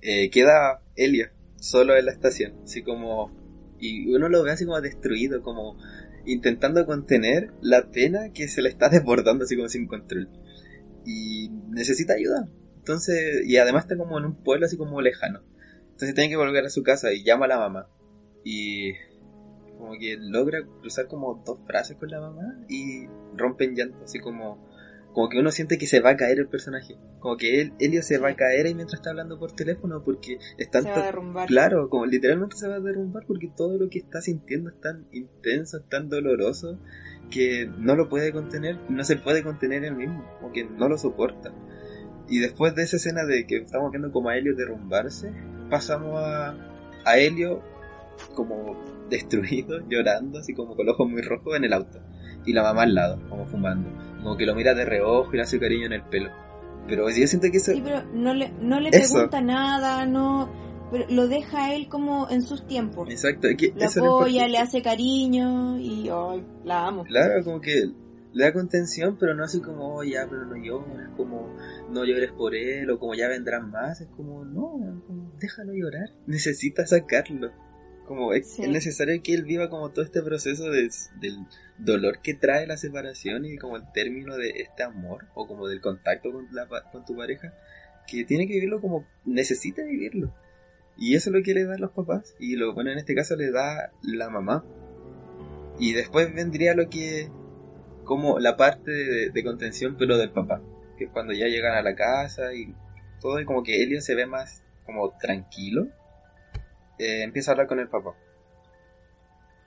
eh, queda Helio solo en la estación, así como y uno lo ve así como destruido, como intentando contener la pena que se le está desbordando así como sin control. Y necesita ayuda. Entonces, y además está como en un pueblo así como lejano. Entonces tiene que volver a su casa y llama a la mamá. Y Como que logra cruzar como dos frases con la mamá y rompen llanto, así como como que uno siente que se va a caer el personaje. Como que él, Elio se va a caer ahí mientras está hablando por teléfono porque está Se va a derrumbar. Claro, como literalmente se va a derrumbar porque todo lo que está sintiendo es tan intenso, es tan doloroso que no lo puede contener, no se puede contener él mismo, como que no lo soporta. Y después de esa escena de que estamos viendo como a Helio derrumbarse, pasamos a, a Helio como destruido, [LAUGHS] llorando, así como con los ojos muy rojos en el auto. Y la mamá al lado, como fumando. Como que lo mira de reojo y le hace cariño en el pelo. Pero yo siento que eso... Sí, pero no le, no le Eso. pregunta nada, no. Pero lo deja a él como en sus tiempos. Exacto, es que lo apoya, le hace cariño y ay, la amo. Claro, como que le da contención, pero no así como, oh, ya, pero no llores, como, no llores por él, o como ya vendrán más, es como, no, como, déjalo llorar, necesita sacarlo. Como es, Sí. es necesario que él viva como todo este proceso de- del dolor que trae la separación y como el término de este amor, o como del contacto con, la, con tu pareja, que tiene que vivirlo como necesita vivirlo. Y eso es lo que le dan los papás, y lo bueno en este caso le da la mamá. Y después vendría lo que como la parte de, de contención pero del papá que es cuando ya llegan a la casa y todo y como que Elio se ve más como tranquilo eh, empieza a hablar con el papá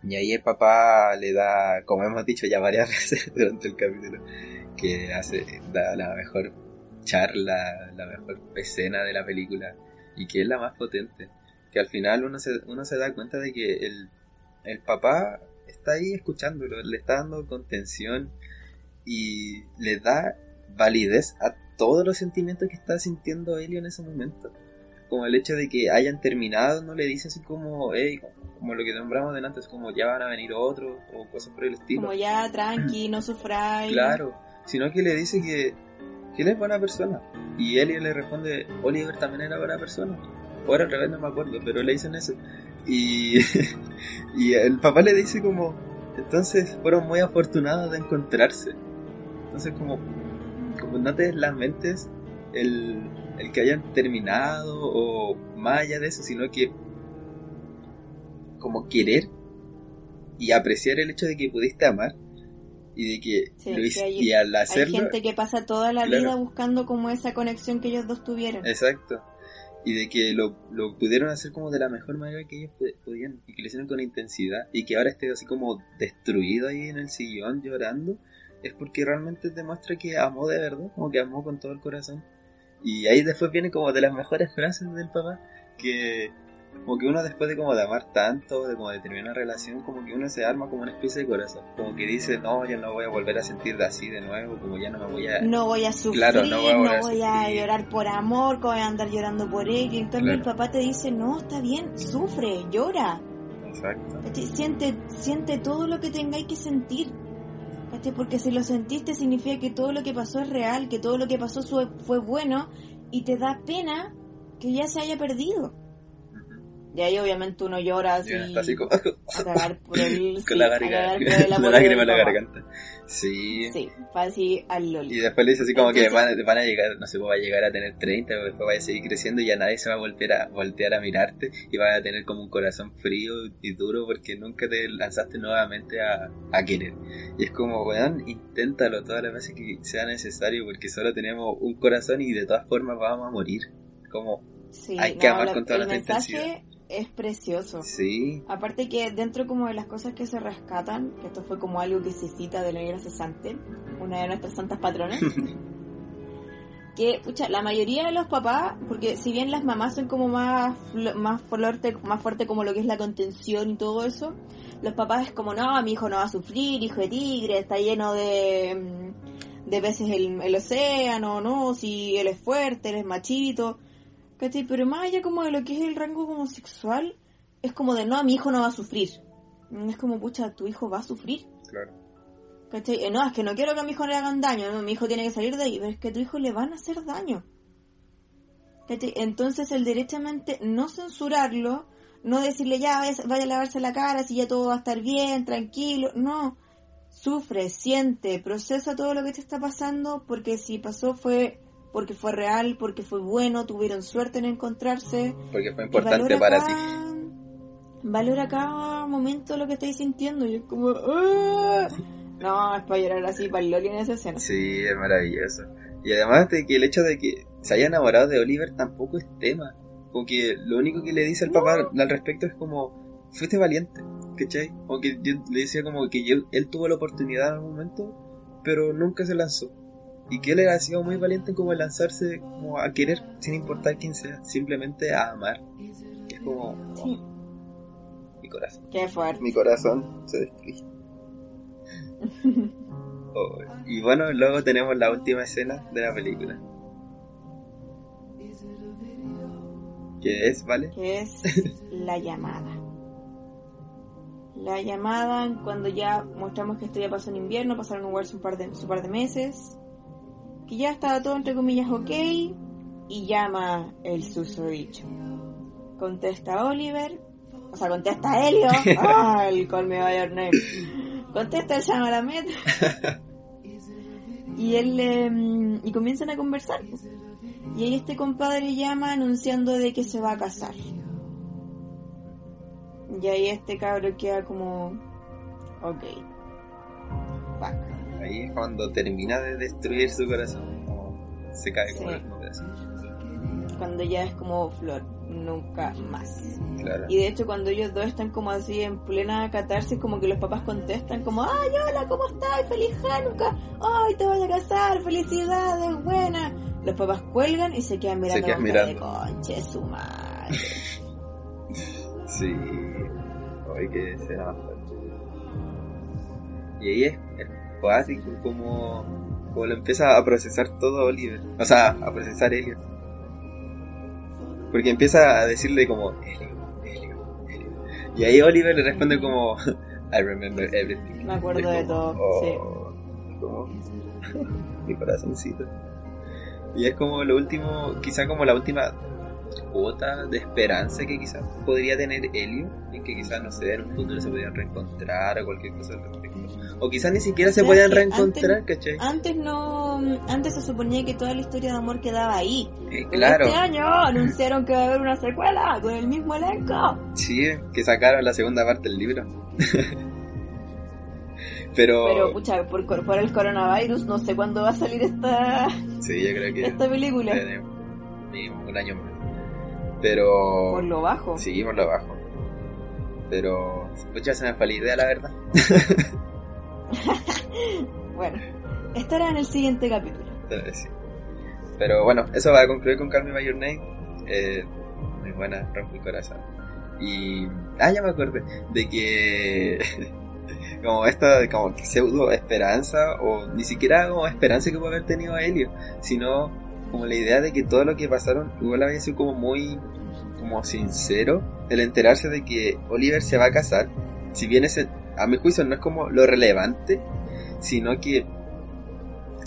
y ahí el papá le da como hemos dicho ya varias [LAUGHS] veces durante el capítulo que hace da la mejor charla la mejor escena de la película y que es la más potente que al final uno se, uno se da cuenta de que el, el papá está ahí escuchándolo, le está dando contención y le da validez a todos los sentimientos que está sintiendo Elio en ese momento. Como el hecho de que hayan terminado, no le dice así como, hey, como lo que nombramos delante, es como ya van a venir otros o cosas por el estilo. Como ya tranqui, no sufráis. Claro, sino que le dice que, que él es buena persona. Y Elio le responde, Oliver también era buena persona. Era al revés, no me acuerdo, pero le dicen eso. Y, [LAUGHS] y el papá le dice como, entonces fueron muy afortunados de encontrarse. Entonces como, como no te lamentes el, el que hayan terminado o más allá de eso, sino que como querer y apreciar el hecho de que pudiste amar y de que Sí, lo hay- y al Hay hacerlo gente que pasa toda la Claro. vida buscando como esa conexión que ellos dos tuvieron. exacto y de que lo, lo pudieron hacer como de la mejor manera que ellos podían y que lo hicieron con intensidad y que ahora esté así como destruido ahí en el sillón llorando es porque realmente demuestra que amó de verdad como que amó con todo el corazón y ahí después viene como de las mejores frases del papá que como que uno después de como de amar tanto, de como de terminar una relación, como que uno se arma como una especie de corazón, como que dice, no, ya no voy a volver a sentir de así de nuevo, como ya no me voy a... No voy a sufrir, Claro, no voy a, llorar por amor, que voy a andar llorando por él. Y en cambio Claro. el papá te dice, no, está bien, sufre, llora. Exacto. Siente, siente todo lo que tengáis que sentir. Porque si lo sentiste significa que todo lo que pasó es real, que todo lo que pasó fue bueno y te da pena que ya se haya perdido. Y ahí obviamente uno llora así, Y uno está así como... a [LAUGHS] cagar por el... sí, con la garganta, [LAUGHS] la lágrima en la garganta. Sí. Sí, fue así al Y loli. después le dice así como que van, van a llegar, no sé, va a llegar a tener 30, pero después vaya a seguir creciendo y ya nadie se va a voltear a, voltear a mirarte y vas a tener como un corazón frío y duro porque nunca te lanzaste nuevamente a, a querer. Y es como, weón, inténtalo todas las veces que sea necesario porque solo tenemos un corazón y de todas formas vamos a morir. Como, Sí, hay que amar la- con toda nuestra mensaje es precioso. sí, Aparte que dentro como de las cosas que se rescatan, que esto fue como algo que se cita de la negra cesante, una de nuestras santas patronas, [LAUGHS] que, pucha, la mayoría de los papás, porque si bien las mamás son como más, más fuerte, más fuerte como lo que es la contención y todo eso, los papás es como, no, mi hijo no va a sufrir, hijo de tigre, está lleno de, mm, de veces el, el océano, no, si él es fuerte, él es machito, ¿cachai? Pero más allá como de lo que es el rango como sexual, es como de, no, mi hijo no va a sufrir. Mm, Es como, pucha, tu hijo va a sufrir. claro. ¿Cachai? Eh, no, es que no quiero que a mi hijo le hagan daño, no, mi hijo tiene que salir de ahí, pero es que a tu hijo le van a hacer daño. ¿Cachai? Entonces el derechamente no censurarlo, no decirle ya vaya, vaya a lavarse la cara, si ya todo va a estar bien, tranquilo, no. Sufre, siente, procesa todo lo que te está pasando, porque si pasó fue porque fue real, porque fue bueno, tuvieron suerte en encontrarse. Porque fue importante para ti. valora cada momento lo que estáis sintiendo y es como... "Ah". No, es para llorar así, para el Loli en esa escena. Sí, es maravilloso. Y además de que el hecho de que se haya enamorado de Oliver tampoco es tema. Como que lo único que le dice al papá al respecto es como, fuiste valiente, ¿cachai? Como que yo le decía como que yo- él tuvo la oportunidad en algún momento, pero nunca se lanzó. Y que él era sido muy valiente en como lanzarse como a querer, sin importar quién sea, simplemente a amar. Es como, Sí. mi corazón. Qué fuerte. Mi corazón se destruye. [LAUGHS] Oh, y bueno, luego tenemos la última escena de la película. Que es, ¿vale? que es la llamada. La llamada cuando ya mostramos que esto ya pasó en invierno, pasaron un par de, su par de meses, que ya estaba todo entre comillas ok, y llama el susodicho. Contesta Oliver, o sea, contesta Helio, [LAUGHS] ah, el call me by your name. Contesta el Shamalamet. [LAUGHS] y él, em, y comienzan a conversar. Y ahí este compadre llama anunciando de que se va a casar. Y ahí este cabro queda como... Ok. Fuck. Ahí es cuando termina de destruir su corazón. como se cae como Sí. en un pedazo. Cuando ya es como flor. Nunca más. Claro. Y de hecho cuando ellos dos están como así en plena catarsis, como que los papás contestan como, ay, hola, ¿cómo estás? ¡Feliz Hanukkah! ¡Ay, te voy a casar! ¡Felicidades! ¡Buena! Los papás cuelgan y se quedan mirando quedan cara de mirando. conche su madre. [LAUGHS] Sí. Ay, que será más fuerte. Y ahí es, es cuático como, como lo empieza a procesar todo Oliver. O sea, a procesar Elliot. Porque empieza a decirle como, Elliot, Elliot, Elliot. Y ahí Oliver le responde como, I remember everything. Me acuerdo Es de como, todo, sí. "Oh", como, [LAUGHS] mi corazoncito. Y es como lo último, quizá como la última cuota de esperanza que quizás podría tener Helio, en que quizás, no sé, en un futuro se podrían reencontrar o cualquier cosa al respecto. O quizás ni siquiera O se puedan reencontrar, ¿cachai? Antes no, antes se suponía que toda la historia de amor quedaba ahí. Eh, claro, Este año anunciaron que va a haber una secuela con el mismo elenco. sí, que sacaron la segunda parte del libro. [LAUGHS] Pero, Pero pucha, por, el coronavirus no sé cuándo va a salir esta, sí, yo creo que esta película. un año más. Pero, Por lo bajo. sí, por lo bajo. Pero, muchas se me fue la idea, la verdad. [LAUGHS] [LAUGHS] Bueno, estará en el siguiente capítulo. Sí. Pero bueno, eso va a concluir con Call. Eh, muy buena, rompe el corazón. Y. Ah, ya me acordé de que. [LAUGHS] como esta como pseudo esperanza, o ni siquiera como esperanza que puede haber tenido Helio, sino como la idea de que todo lo que pasaron igual había sido como muy. como sincero, el enterarse de que Oliver se va a casar. Si bien ese, a mi juicio, no es como lo relevante, sino que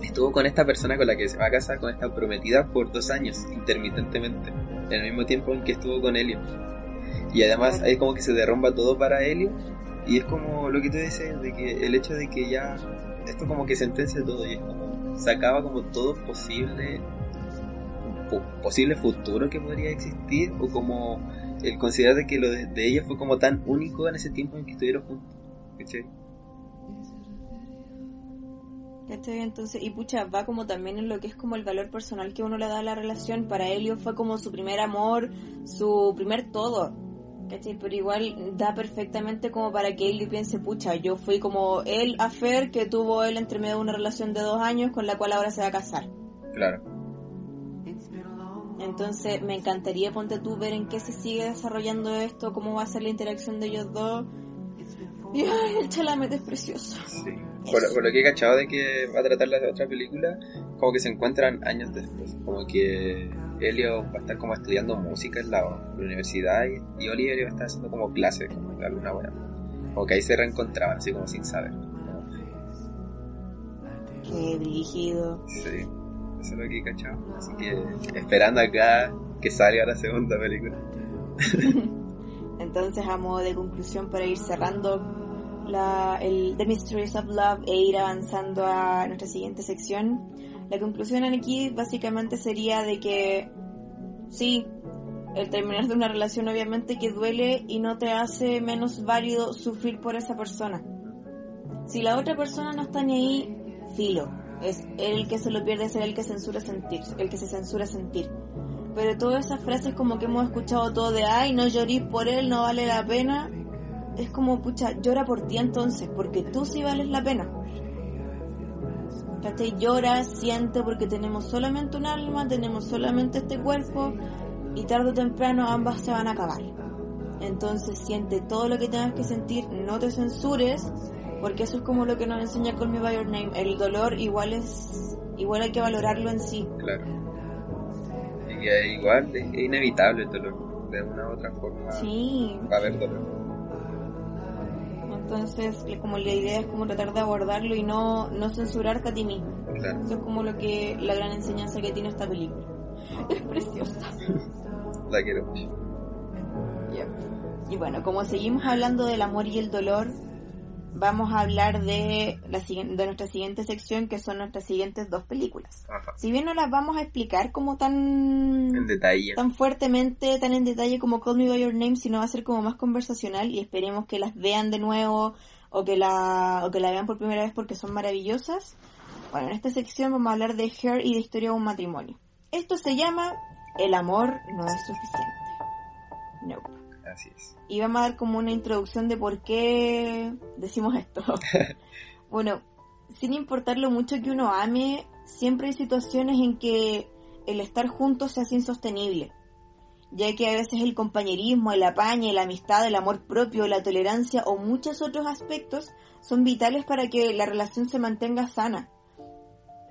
estuvo con esta persona con la que se va a casar, con esta prometida, por dos años, intermitentemente, en el mismo tiempo en que estuvo con Helio. Y además ahí como que se derrumba todo para Helio, y es como lo que tú dices, de que el hecho de que ya esto como que sentencia todo, y es como se acaba como todo posible, po- posible futuro que podría existir, o como el considerar de que lo de ella fue como tan único en ese tiempo en que estuvieron juntos. ¿Cachai? ¿Cachai? Entonces, y pucha, va como también en lo que es como el valor personal que uno le da a la relación. Para Helio fue como su primer amor, su primer todo. ¿Cachai? Pero igual da perfectamente como para que Helio piense, pucha, yo fui como el affair que tuvo él entre medio de una relación de dos años con la cual ahora se va a casar. Claro. Entonces me encantaría, ponte tú, ver en qué se sigue desarrollando esto, cómo va a ser la interacción de ellos dos. Ay, el Chalamet es precioso. Sí. Por, por lo que he cachado de que va a tratar la otra película, como que se encuentran años después. Como que Helio va a estar como estudiando música en la, la universidad y, y Oliver va a estar haciendo como clases, como alguna buena. Como que ahí se reencontraban, así como sin saber. Como- Qué dirigido. Sí, eso es lo que he cachado. Así que esperando acá que salga la segunda película. [LAUGHS] Entonces, a modo de conclusión, para ir cerrando la, el The Mysteries of Love e ir avanzando a nuestra siguiente sección, la conclusión aquí básicamente sería de que sí, el terminar de una relación obviamente que duele y no te hace menos válido sufrir por esa persona. Si la otra persona no está ni ahí, filo. Es el que se lo pierde, es el que censura sentir, el que se censura sentir. Pero todas esas frases como que hemos escuchado todo de ay, no llorís por él, no vale la pena. Es como, pucha, llora por ti entonces, porque tú sí vales la pena. ¿Cachai? Llora, siente, porque tenemos solamente un alma, tenemos solamente este cuerpo, y tarde o temprano ambas se van a acabar. Entonces siente todo lo que tengas que sentir, no te censures, porque eso es como lo que nos enseña Call Me By Your Name. El dolor igual es, igual hay que valorarlo en sí. Claro. Y igual es inevitable el dolor, de una u otra forma. Sí. Va a haber dolor. Entonces, como la idea es como tratar de abordarlo y no, no censurarte a ti mismo. Claro. Eso es como lo que la gran enseñanza que tiene esta película. [LAUGHS] Es preciosa. La quiero mucho. Y bueno, como seguimos hablando del amor y el dolor, vamos a hablar de, la, de nuestra siguiente sección, que son nuestras siguientes dos películas. Ajá. Si bien no las vamos a explicar como tan, En detalle. tan fuertemente, tan en detalle como Call Me By Your Name, sino va a ser como más conversacional y esperemos que las vean de nuevo o que la, o que la vean por primera vez porque son maravillosas. Bueno, en esta sección vamos a hablar de Her y de Historia de un matrimonio. Esto se llama El amor no es suficiente. Nope. Así es. Y vamos a dar como una introducción de por qué decimos esto. [LAUGHS] [LAUGHS] bueno, sin importar lo mucho que uno ame, siempre hay situaciones en que el estar juntos se hace insostenible. Ya que a veces el compañerismo, el apañe, la amistad, el amor propio, la tolerancia o muchos otros aspectos son vitales para que la relación se mantenga sana.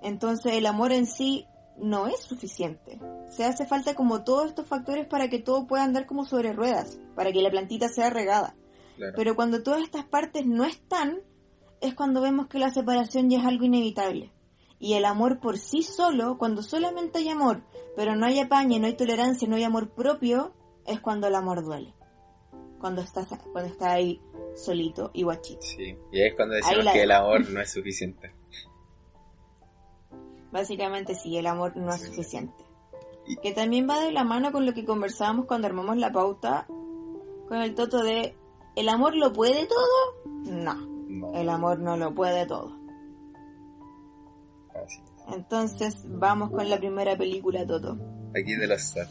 Entonces el amor en sí no es suficiente. Se hace falta como todos estos factores para que todo pueda andar como sobre ruedas, para que la plantita sea regada. Claro. Pero cuando todas estas partes no están, es cuando vemos que la separación ya es algo inevitable. Y el amor por sí solo, cuando solamente hay amor, pero no hay apañe, no hay tolerancia, no hay amor propio, es cuando el amor duele. Cuando estás, cuando está ahí solito y guachito. Sí. Y es cuando decimos que el amor [LAUGHS] no es suficiente. Básicamente sí, el amor no es suficiente. Que también va de la mano con lo que conversábamos cuando armamos la pauta, con el toto de ¿el amor lo puede todo? No, No. el amor no lo puede todo. Así. Entonces vamos con la primera película, Toto. Aquí de los sad.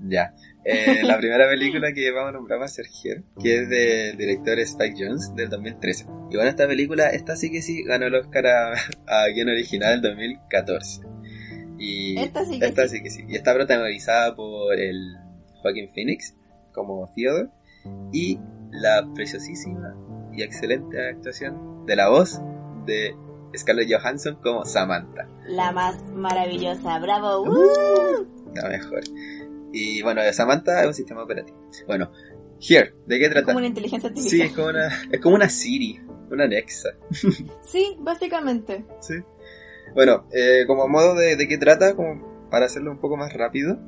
Ya. Eh, la [LAUGHS] primera película que vamos a nombrar va a ser Here, que es del director Spike Jones del 2013. Y bueno, esta película, esta sí que sí ganó el Oscar a, a original del 2014. Y Esta sí que esta sí. sí que sí. Y está protagonizada por el Joaquin Phoenix como Theodore y la preciosísima y excelente actuación de la voz de Scarlett Johansson como Samantha. La más maravillosa, bravo. Uh. La mejor. Y bueno, Samantha es un sistema operativo. Bueno, Here, ¿de qué trata? Como una inteligencia Sí, artificial. es como una, es como una Siri, una Alexa. [LAUGHS] Sí, básicamente. Sí. Bueno, eh, como modo de, de qué trata, como para hacerlo un poco más rápido.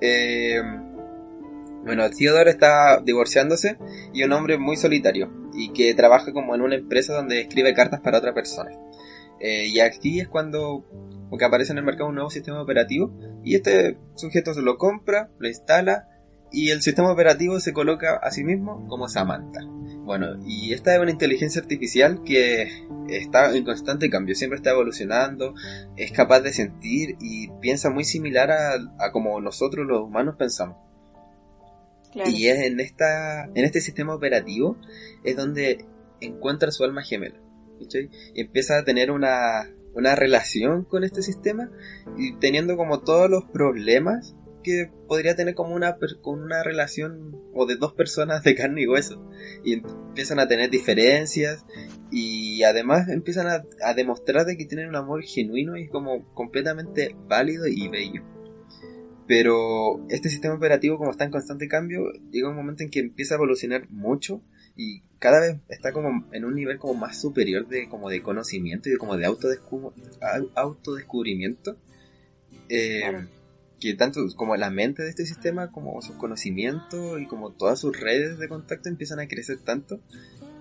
eh, bueno, Theodore está divorciándose y es un hombre muy solitario y que trabaja como en una empresa donde escribe cartas para otra persona. Eh, y aquí es cuando como que aparece en el mercado un nuevo sistema operativo y este sujeto se lo compra, lo instala y el sistema operativo se coloca a sí mismo como Samantha. Bueno, y esta es una inteligencia artificial que está en constante cambio, siempre está evolucionando, es capaz de sentir y piensa muy similar a, a como nosotros los humanos pensamos. Claro. Y es en esta, en este sistema operativo es donde encuentra su alma gemela. Empieza a tener una, una relación con este sistema y teniendo como todos los problemas que podría tener como una, con una relación o de dos personas de carne y hueso. Y empiezan a tener diferencias y además empiezan a, a demostrar de que tienen un amor genuino y como completamente válido y bello. Pero este sistema operativo, como está en constante cambio, llega un momento en que empieza a evolucionar mucho y cada vez está como en un nivel como más superior de como de conocimiento y de como de autodescu- au- autodescubrimiento. Eh, Claro. Que tanto como la mente de este sistema, como sus conocimientos y como todas sus redes de contacto empiezan a crecer tanto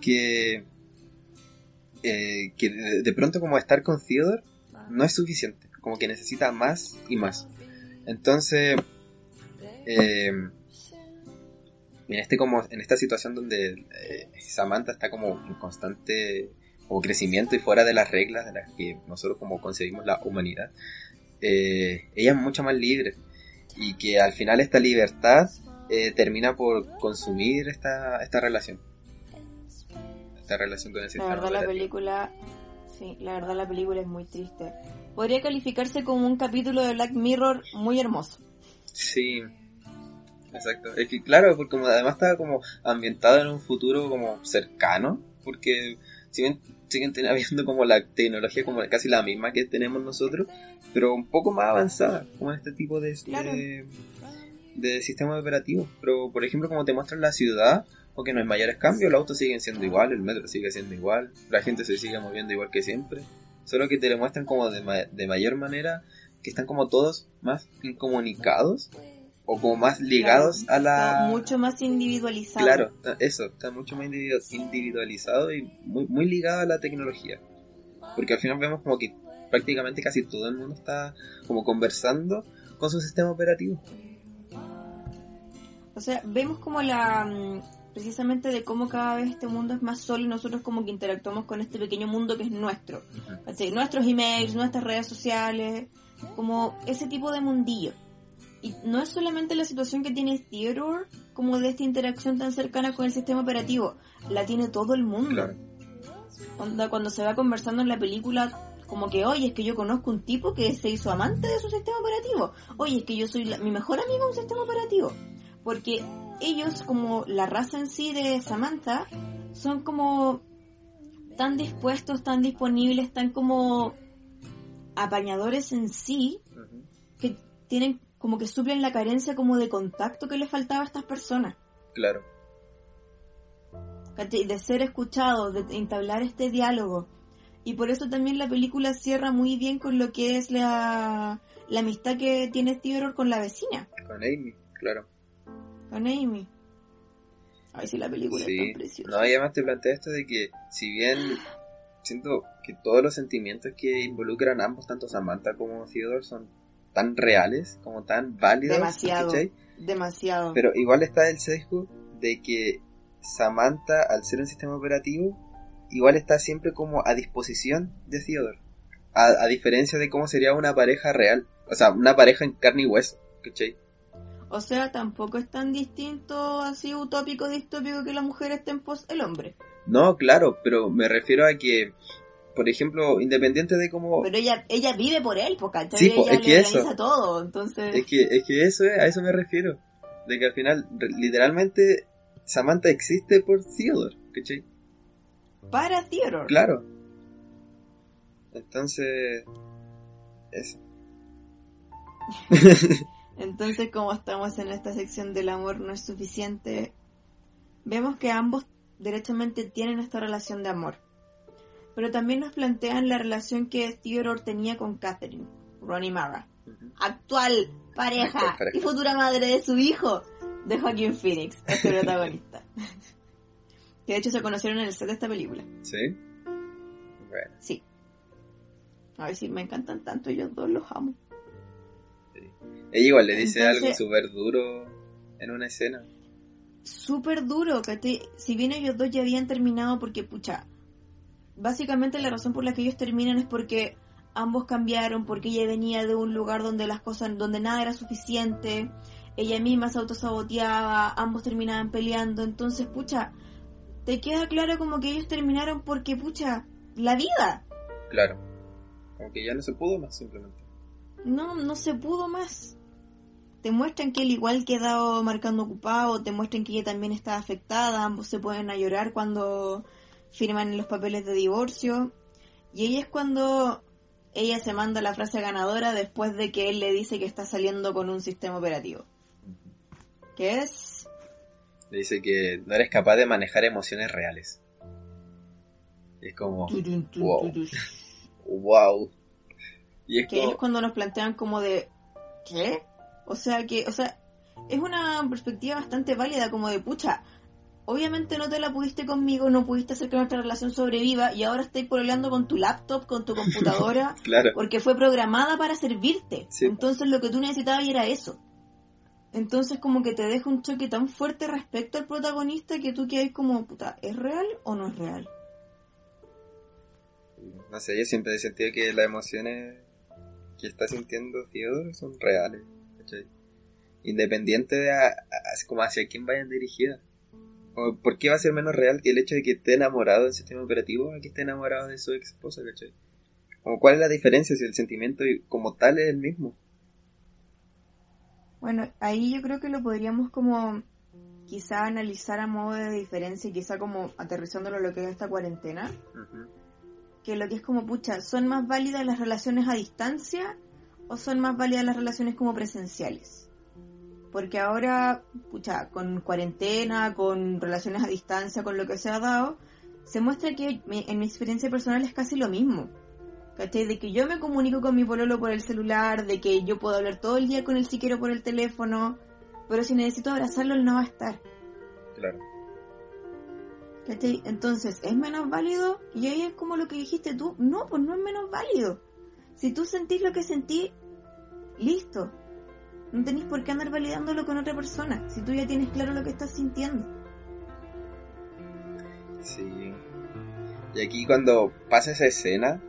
que, eh, que de, de pronto como estar con Theodore no es suficiente, como que necesita más y más. Entonces, eh, en este como en esta situación donde eh, Samantha está como en constante como crecimiento y fuera de las reglas de las que nosotros como concebimos la humanidad, eh, ella es mucho más libre y que al final esta libertad eh, termina por consumir esta, esta relación. Esta relación con el La sistema verdad la película, sí, la verdad la película es muy triste. Podría calificarse como un capítulo de Black Mirror muy hermoso. Sí, exacto. Es que claro, porque como además está como ambientado en un futuro como cercano, porque si bien siguen [LAUGHS] habiendo como la tecnología como casi la misma que tenemos nosotros, pero un poco más avanzada, como en este tipo de, Claro. de, de sistemas operativos. Pero por ejemplo, como te muestran la ciudad, porque no hay mayores cambios, los autos siguen siendo igual, el metro sigue siendo igual, la gente se sigue moviendo igual que siempre. Solo que te lo muestran como de, ma- de mayor manera que están como todos más incomunicados o como más ligados Claro, a la... está mucho más individualizado. Claro, eso, está mucho más individu- individualizado y muy, muy ligado a la tecnología. Porque al final vemos como que prácticamente casi todo el mundo está como conversando con su sistema operativo. O sea, vemos como la mm, precisamente de cómo cada vez este mundo es más solo y nosotros como que interactuamos con este pequeño mundo que es nuestro. ¿cachai? Nuestros emails, nuestras redes sociales, como ese tipo de mundillo. Y no es solamente la situación que tiene Theodore, como de esta interacción tan cercana con el sistema operativo, la tiene todo el mundo. Claro, Onda, cuando se va conversando en la película, como que, oye, es que yo conozco un tipo que se hizo amante de su sistema operativo. Oye, es que yo soy la- mi mejor amigo en un sistema operativo. Porque ellos, como la raza en sí de Samantha, son como tan dispuestos, tan disponibles, tan como apañadores en sí, que tienen como que suplen la carencia como de contacto que les faltaba a estas personas. claro, de ser escuchados, de entablar este diálogo. Y por eso también la película cierra muy bien con lo que es la, la amistad que tiene Theodore con la vecina, con Amy, claro. con Amy. Ay, sí, la película Sí, es tan preciosa. no, y además te plantea esto de que si bien siento que todos los sentimientos que involucran ambos, tanto Samantha como Theodore, son tan reales, como tan válidos, Demasiado. ¿cachai? Demasiado. Pero igual está el sesgo de que Samantha, al ser un sistema operativo, igual está siempre como a disposición de Theodore. A, a diferencia de cómo sería una pareja real. O sea, una pareja en carne y hueso. ¿Cachai? O sea, tampoco es tan distinto, así utópico, distópico que la mujer esté en pos el hombre. No, claro, pero me refiero a que, por ejemplo, independiente de cómo... Pero ella ella vive por él, porque Sí, ella es que le eso. organiza todo, entonces... Es que, es que eso es, a eso me refiero. De que al final, literalmente, Samantha existe por Theodore. ¿Cachai? Para Theodore. Claro. Entonces... Eso. [LAUGHS] Entonces, como estamos en esta sección del amor no es suficiente, vemos que ambos derechamente tienen esta relación de amor. Pero también nos plantean la relación que Theodore tenía con Catherine, Ronnie Mara, actual pareja Actual y futura madre de su hijo, de Joaquin Phoenix, este protagonista. [LAUGHS] que de hecho se conocieron en el set de esta película. ¿Sí? Bueno, Sí. A ver si me encantan tanto, ellos dos los amo. ella igual le dice Entonces- algo súper duro en una escena. súper duro, que si bien ellos dos ya habían terminado porque, pucha, básicamente la razón por la que ellos terminan es porque ambos cambiaron, porque ella venía de un lugar donde las cosas, donde nada era suficiente, ella misma se autosaboteaba, ambos terminaban peleando, entonces, pucha, te queda claro como que ellos terminaron porque, pucha, la vida, Claro. Como que ya no se pudo más simplemente. no, no se pudo más. Te muestran que él igual quedó marcando ocupado, te muestran que ella también está afectada, ambos se pueden a llorar cuando firman los papeles de divorcio. Y ella es cuando ella se manda la frase ganadora después de que él le dice que está saliendo con un sistema operativo. Que es... Le dice que no eres capaz de manejar emociones reales. Y es como, turun, Wow. turun. [LAUGHS] wow. Y es que es como, cuando nos plantean como de ¿qué? O sea que, o sea, es una perspectiva bastante válida como de pucha, obviamente no te la pudiste conmigo, no pudiste hacer que nuestra relación sobreviva y ahora estáis pololeando con tu laptop, con tu [LAUGHS] computadora, claro, porque fue programada para servirte. Sí. Entonces lo que tú necesitabas era eso. Entonces como que te deja un choque tan fuerte respecto al protagonista que tú quedas como, puta, ¿es real o no es real? No sé, yo siempre he sentido que las emociones que está sintiendo Theodore son reales, ¿cachai? Independiente de a, como hacia quién vayan dirigidas. O ¿Por qué va a ser menos real que el hecho de que esté enamorado del sistema operativo a que esté enamorado de su ex esposa, ¿cachai? Como cuál es la diferencia si el sentimiento como tal es el mismo. Bueno, ahí yo creo que lo podríamos como quizá analizar a modo de diferencia y quizá como aterrizándolo a lo que es esta cuarentena. Que lo que es como, pucha, ¿son más válidas las relaciones a distancia o son más válidas las relaciones como presenciales? Porque ahora, pucha, con cuarentena, con relaciones a distancia, con lo que se ha dado, se muestra que en mi experiencia personal es casi lo mismo. ¿Cachai? De que yo me comunico con mi pololo por el celular, de que yo puedo hablar todo el día con él si quiero por el teléfono, pero si necesito abrazarlo, él no va a estar. Claro. ¿Cachai? Entonces, ¿es menos válido? Y ahí es como lo que dijiste tú. No, pues no es menos válido. Si tú sentís lo que sentí, listo. No tenéis por qué andar validándolo con otra persona, si tú ya tienes claro lo que estás sintiendo. Sí. Y aquí cuando pasa esa escena,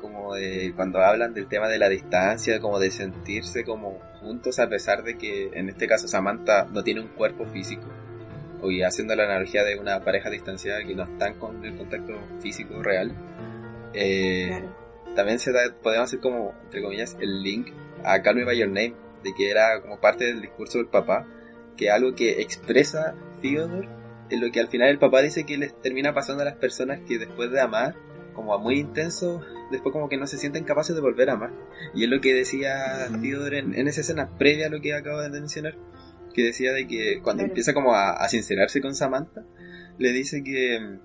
como de cuando hablan del tema de la distancia, como de sentirse como juntos a pesar de que en este caso Samantha no tiene un cuerpo físico, o haciendo la analogía de una pareja distanciada que no están con el contacto físico real, eh, también se da, podemos hacer como, entre comillas, el link a Call Me By Your Name, de que era como parte del discurso del papá, que algo que expresa Theodore, en lo que al final el papá dice que les termina pasando a las personas que después de amar, como a muy intenso, después como que no se sienten capaces de volver a amar. Y es lo que decía Theodore en, esa escena previa a lo que acabo de mencionar, que decía de que cuando empieza como a, sincerarse con Samantha, le dice que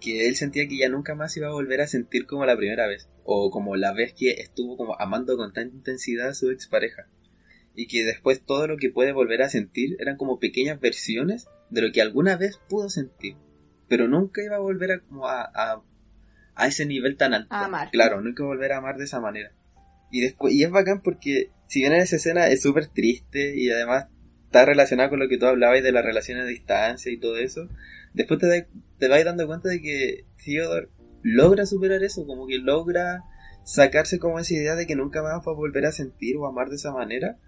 que él sentía que ya nunca más iba a volver a sentir como la primera vez, o como la vez que estuvo como amando con tanta intensidad a su expareja, y que después todo lo que puede volver a sentir eran como pequeñas versiones de lo que alguna vez pudo sentir, pero nunca iba a volver a, como a a ese nivel tan alto. amar. Claro, no hay que volver a amar de esa manera. Y después, y es bacán porque si bien en esa escena es súper triste y además está relacionada con lo que tú hablabas de las relaciones a distancia y todo eso, después te, te vas dando cuenta de que Theodore logra superar eso, como que logra sacarse como esa idea de que nunca más va a volver a sentir o amar de esa manera,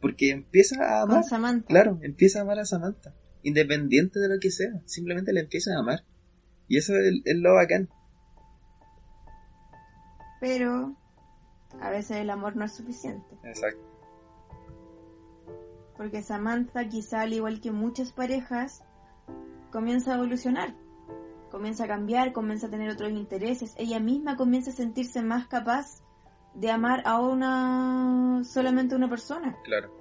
porque empieza a amar. Con Samantha. Claro, empieza a amar a Samantha, independiente de lo que sea, simplemente le empieza a amar. Y eso es, es lo bacán. Pero a veces el amor no es suficiente. Exacto. Porque Samantha, quizá al igual que muchas parejas, comienza a evolucionar, comienza a cambiar, comienza a tener otros intereses. Ella misma comienza a sentirse más capaz de amar a una solamente una persona. Claro.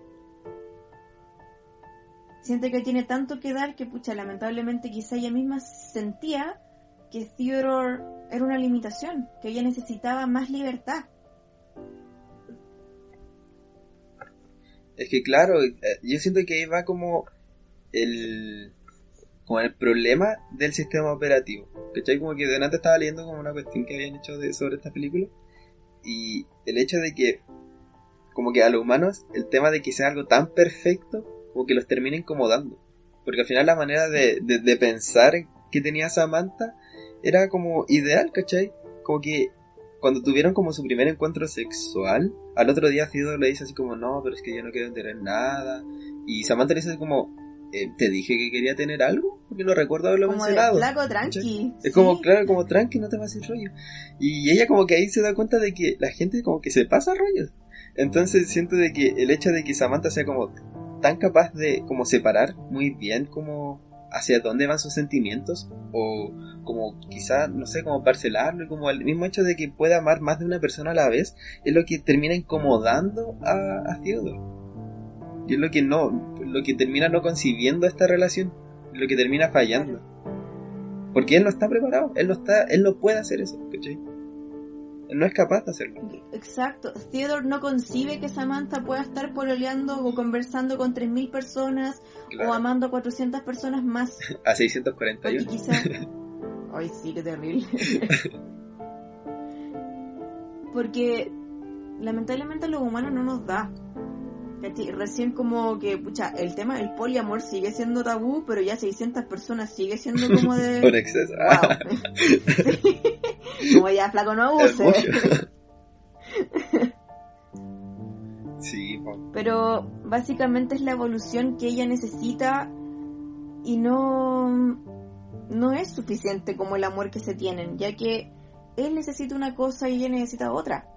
Siente que tiene tanto que dar que, pucha, lamentablemente quizá ella misma sentía que Theodore era una limitación, que ella necesitaba más libertad. Es que claro, eh, yo siento que ahí va como el como el problema del sistema operativo. ¿Cachai? Como que delante estaba leyendo como una cuestión que habían hecho de, sobre esta película. Y el hecho de que, como que a los humanos, el tema de que sea algo tan perfecto, como que los termina incomodando. Porque al final la manera de, de, de pensar que tenía Samantha era como ideal, ¿cachai? Como que cuando tuvieron como su primer encuentro sexual, al otro día Theodore le dice así como, no, pero es que yo no quiero tener nada. Y Samantha le dice como, eh, ¿te dije que quería tener algo? Porque no recuerdo haberlo como mencionado. Flaco, tranqui. Es como, claro, como tranqui, no te vas a hacer rollo. Y ella como que ahí se da cuenta de que la gente como que se pasa rollos. Entonces siento de que el hecho de que Samantha sea como tan capaz de como separar muy bien como hacia dónde van sus sentimientos o como quizá, no sé, como parcelarlo y como el mismo hecho de que pueda amar más de una persona a la vez es lo que termina incomodando a, a Theodore. Y es lo que no, lo que termina no concibiendo esta relación, lo que termina fallando. Porque él no está preparado, él no está, él no puede hacer eso, ¿cachai? no es capaz de hacerlo. Exacto. Theodore no concibe que Samantha pueda estar pololeando o conversando con 3.000 personas o amando a 400 personas más. [LAUGHS] A 641. Porque quizá... Ay, sí, qué terrible. [LAUGHS] Porque lamentablemente lo humano no nos da. ¿Cachai? Recién como que, pucha, el tema del poliamor sigue siendo tabú, pero ya 600 personas sigue siendo como de... [LAUGHS] Un exceso. [LAUGHS] Como ya flaco no abuse. [LAUGHS] Sí. Pero básicamente es la evolución que ella necesita y no, no es suficiente como el amor que se tienen, ya que él necesita una cosa y ella necesita otra.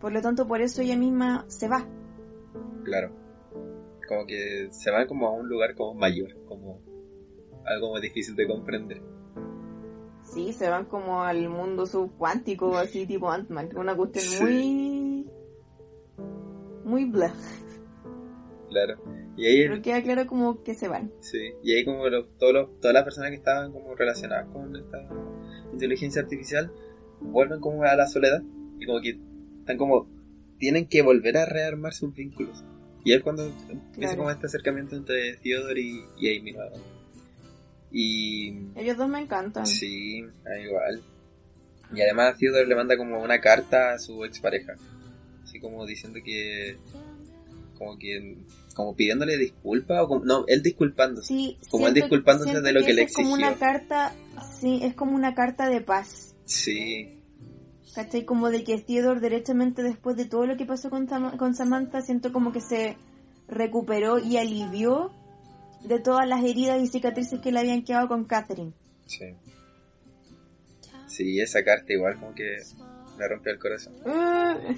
Por lo tanto, por eso ella misma se va. Claro. Como que se van como a un lugar como mayor, como algo más difícil de comprender. Sí, se van como al mundo subcuántico, así tipo Ant-Man, una cuestión Sí. muy... muy bla. Claro. Y ahí, Pero queda claro como que se van. sí, y ahí como los- todos los- todas las personas que estaban como relacionadas con esta inteligencia artificial vuelven como a la soledad y como que están como tienen que volver a rearmar sus vínculos. Y es cuando empieza Claro. como este acercamiento entre Theodore y, y Amy. ¿no? Y Ellos dos me encantan. Sí, igual. Y además Theodore le manda como una carta a su expareja. Así como diciendo que... Como que... Como pidiéndole disculpas o como... No, él disculpándose. Sí, Como él disculpándose de lo que le es como exigió. una carta, sí, es como una carta de paz. Sí, ¿Cachai? Como de que Theodore derechamente después de todo lo que pasó con, con Samantha, siento como que se recuperó y alivió de todas las heridas y cicatrices que le habían quedado con Catherine. sí. Sí, esa carta igual como que me rompió el corazón. Uh,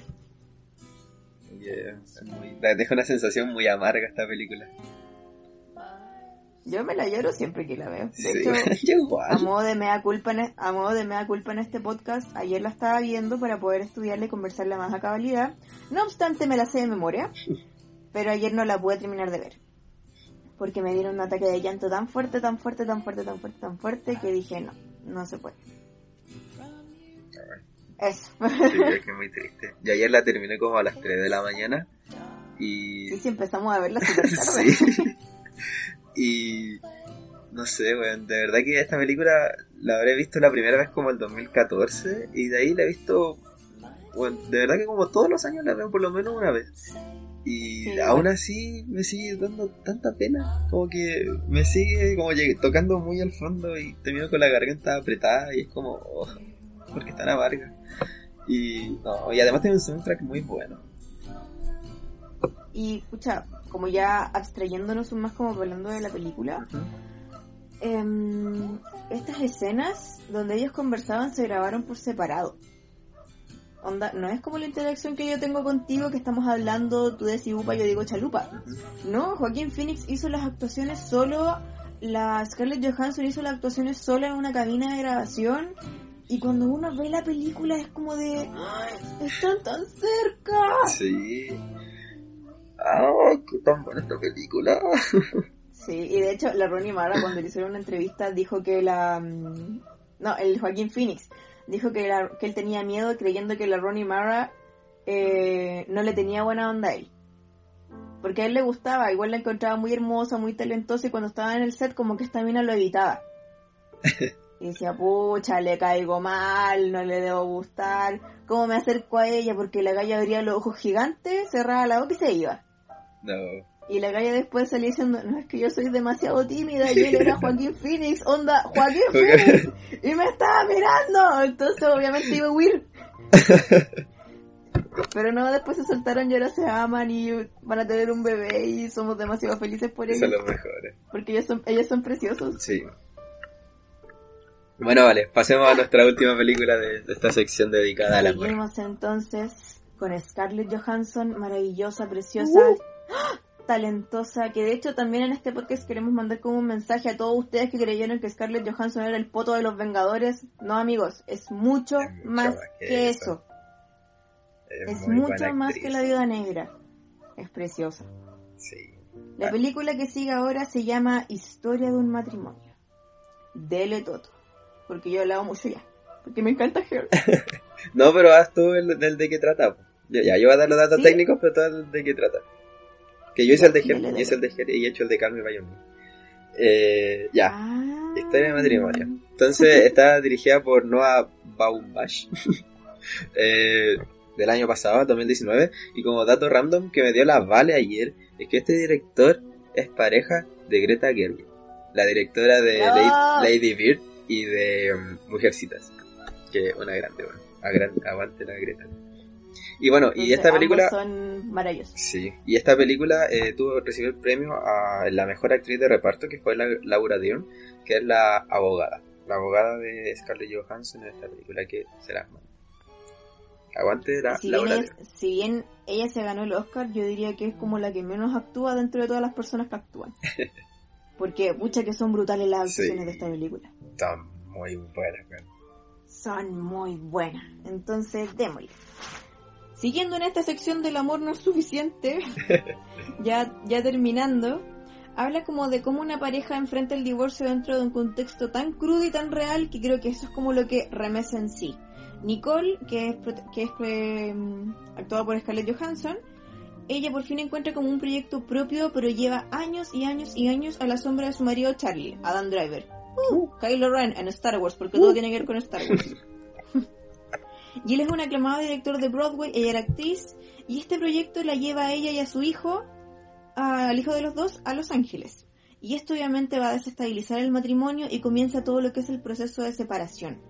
Y, eh, es muy- deja una sensación muy amarga esta película. Yo me la lloro siempre que la veo. De Sí, hecho, [LAUGHS] a modo de mea culpa en, e- a modo de mea culpa en este podcast, ayer la estaba viendo para poder estudiarla y conversarla más a cabalidad. No obstante, me la sé de memoria, pero ayer no la pude terminar de ver. Porque me dieron un ataque de llanto tan fuerte, tan fuerte, tan fuerte, tan fuerte, tan fuerte, que dije, no, no se puede. Eso. Sí, es que es muy triste. Yo ayer la terminé como a las 3 de la mañana y... Sí, sí, empezamos a verla súper [LAUGHS] tarde. Sí. Y no sé, weón, de verdad que esta película la habré visto la primera vez como el 2014 y de ahí la he visto, weón, de verdad que como todos los años la veo por lo menos una vez. Y Sí, aún así me sigue dando tanta pena, como que me sigue como tocando muy al fondo y termino con la garganta apretada y es como, oh, ¿por qué tan amarga? Y, no, y además tiene un soundtrack muy bueno. Y, escucha, como ya abstrayéndonos un más como hablando de la película, em, estas escenas donde ellos conversaban se grabaron por separado. Onda, no es como la interacción que yo tengo contigo, que estamos hablando, tú decís upa, yo digo chalupa. No, Joaquín Phoenix hizo las actuaciones solo, la Scarlett Johansson hizo las actuaciones solo en una cabina de grabación. Y cuando uno ve la película es como de, ¡Ay, están tan cerca. Sí. ¡Ah, qué tan buena esta película! [LAUGHS] Sí, y de hecho la Ronnie Mara cuando le hicieron una entrevista dijo que la... mm, No, el Joaquín Phoenix dijo que, la- que él tenía miedo creyendo que la Ronnie Mara eh, no le tenía buena onda a él. Porque a él le gustaba, igual la encontraba muy hermosa, muy talentosa y cuando estaba en el set como que esta mina lo evitaba. [LAUGHS] Y decía, pucha, le caigo mal, no le debo gustar. ¿Cómo me acerco a ella? Porque la galla abría los ojos gigantes, cerraba la boca y se iba. No. Y la calle después salía diciendo, no es que yo soy demasiado [LAUGHS] tímida y él era [LAUGHS] Joaquín Phoenix, onda, Joaquín Phoenix, y me estaba mirando, entonces obviamente iba a huir. [LAUGHS] Pero no, después se soltaron y ahora se aman y van a tener un bebé y somos demasiado felices por Son ellos, los mejores. porque ellos son, ellos son preciosos. Sí. Bueno, vale, pasemos a nuestra última película de, de esta sección dedicada al amor. Seguimos entonces con Scarlett Johansson, maravillosa, preciosa, ¡ah! Talentosa, que de hecho también en este podcast queremos mandar como un mensaje a todos ustedes que creyeron que Scarlett Johansson era el poto de los Vengadores. No amigos, es mucho Es mucho más más que que eso. Es mucho más actriz. que la viuda negra. Es preciosa. Sí. La película que sigue ahora se llama Historia de un matrimonio. Dele Toto. Porque yo he hablado mucho ya. Porque me encanta Her. [LAUGHS] No, pero haz tú el, del de qué trata. Ya, yo voy a dar los datos ¿Sí? técnicos, pero tú de qué trata. Que yo hice el de yo hice el de Ger y he hecho el de Carmen Bayoni. Eh, ya. Ah. Historia de matrimonio. Entonces [LAUGHS] está dirigida por Noah Baumbach. [LAUGHS] Eh, del año pasado, 2019, y como dato random que me dio la Vale ayer, es que este director es pareja de Greta Gerwig, la directora de ¡Ah! Lady Bird y de um, Mujercitas, que una grande, bueno, aguante la Greta. Y bueno, y esta película... son maravillosos. Sí, y esta película eh, tuvo recibió el premio a la mejor actriz de reparto, que fue la, Laura Dern, que es la abogada, la abogada de Scarlett Johansson en esta película que será Aguante la Si bien, Laura Dern. si bien ella se ganó el Oscar, yo diría que es como la que menos actúa dentro de todas las personas que actúan. [LAUGHS] Porque, pucha, que son brutales las Sí. actuaciones de esta película. Está muy buena, weón. Son muy buenas. Entonces, démosle. Siguiendo en esta sección del amor no es suficiente, [LAUGHS] ya, ya terminando, habla como de cómo una pareja enfrenta el divorcio dentro de un contexto tan crudo y tan real que creo que eso es como lo que remesa en sí. Nicole, que es, que es eh, actuada por Scarlett Johansson, ella por fin encuentra como un proyecto propio, pero lleva años y años y años a la sombra de su marido Charlie, Adam Driver. Uh, Kylo Ren en Star Wars, porque todo tiene que ver con Star Wars. [LAUGHS] y él es un aclamado director de Broadway, ella era actriz, y este proyecto la lleva a ella y a su hijo, a- al hijo de los dos, a Los Ángeles. Y esto obviamente va a desestabilizar el matrimonio y comienza todo lo que es el proceso de separación.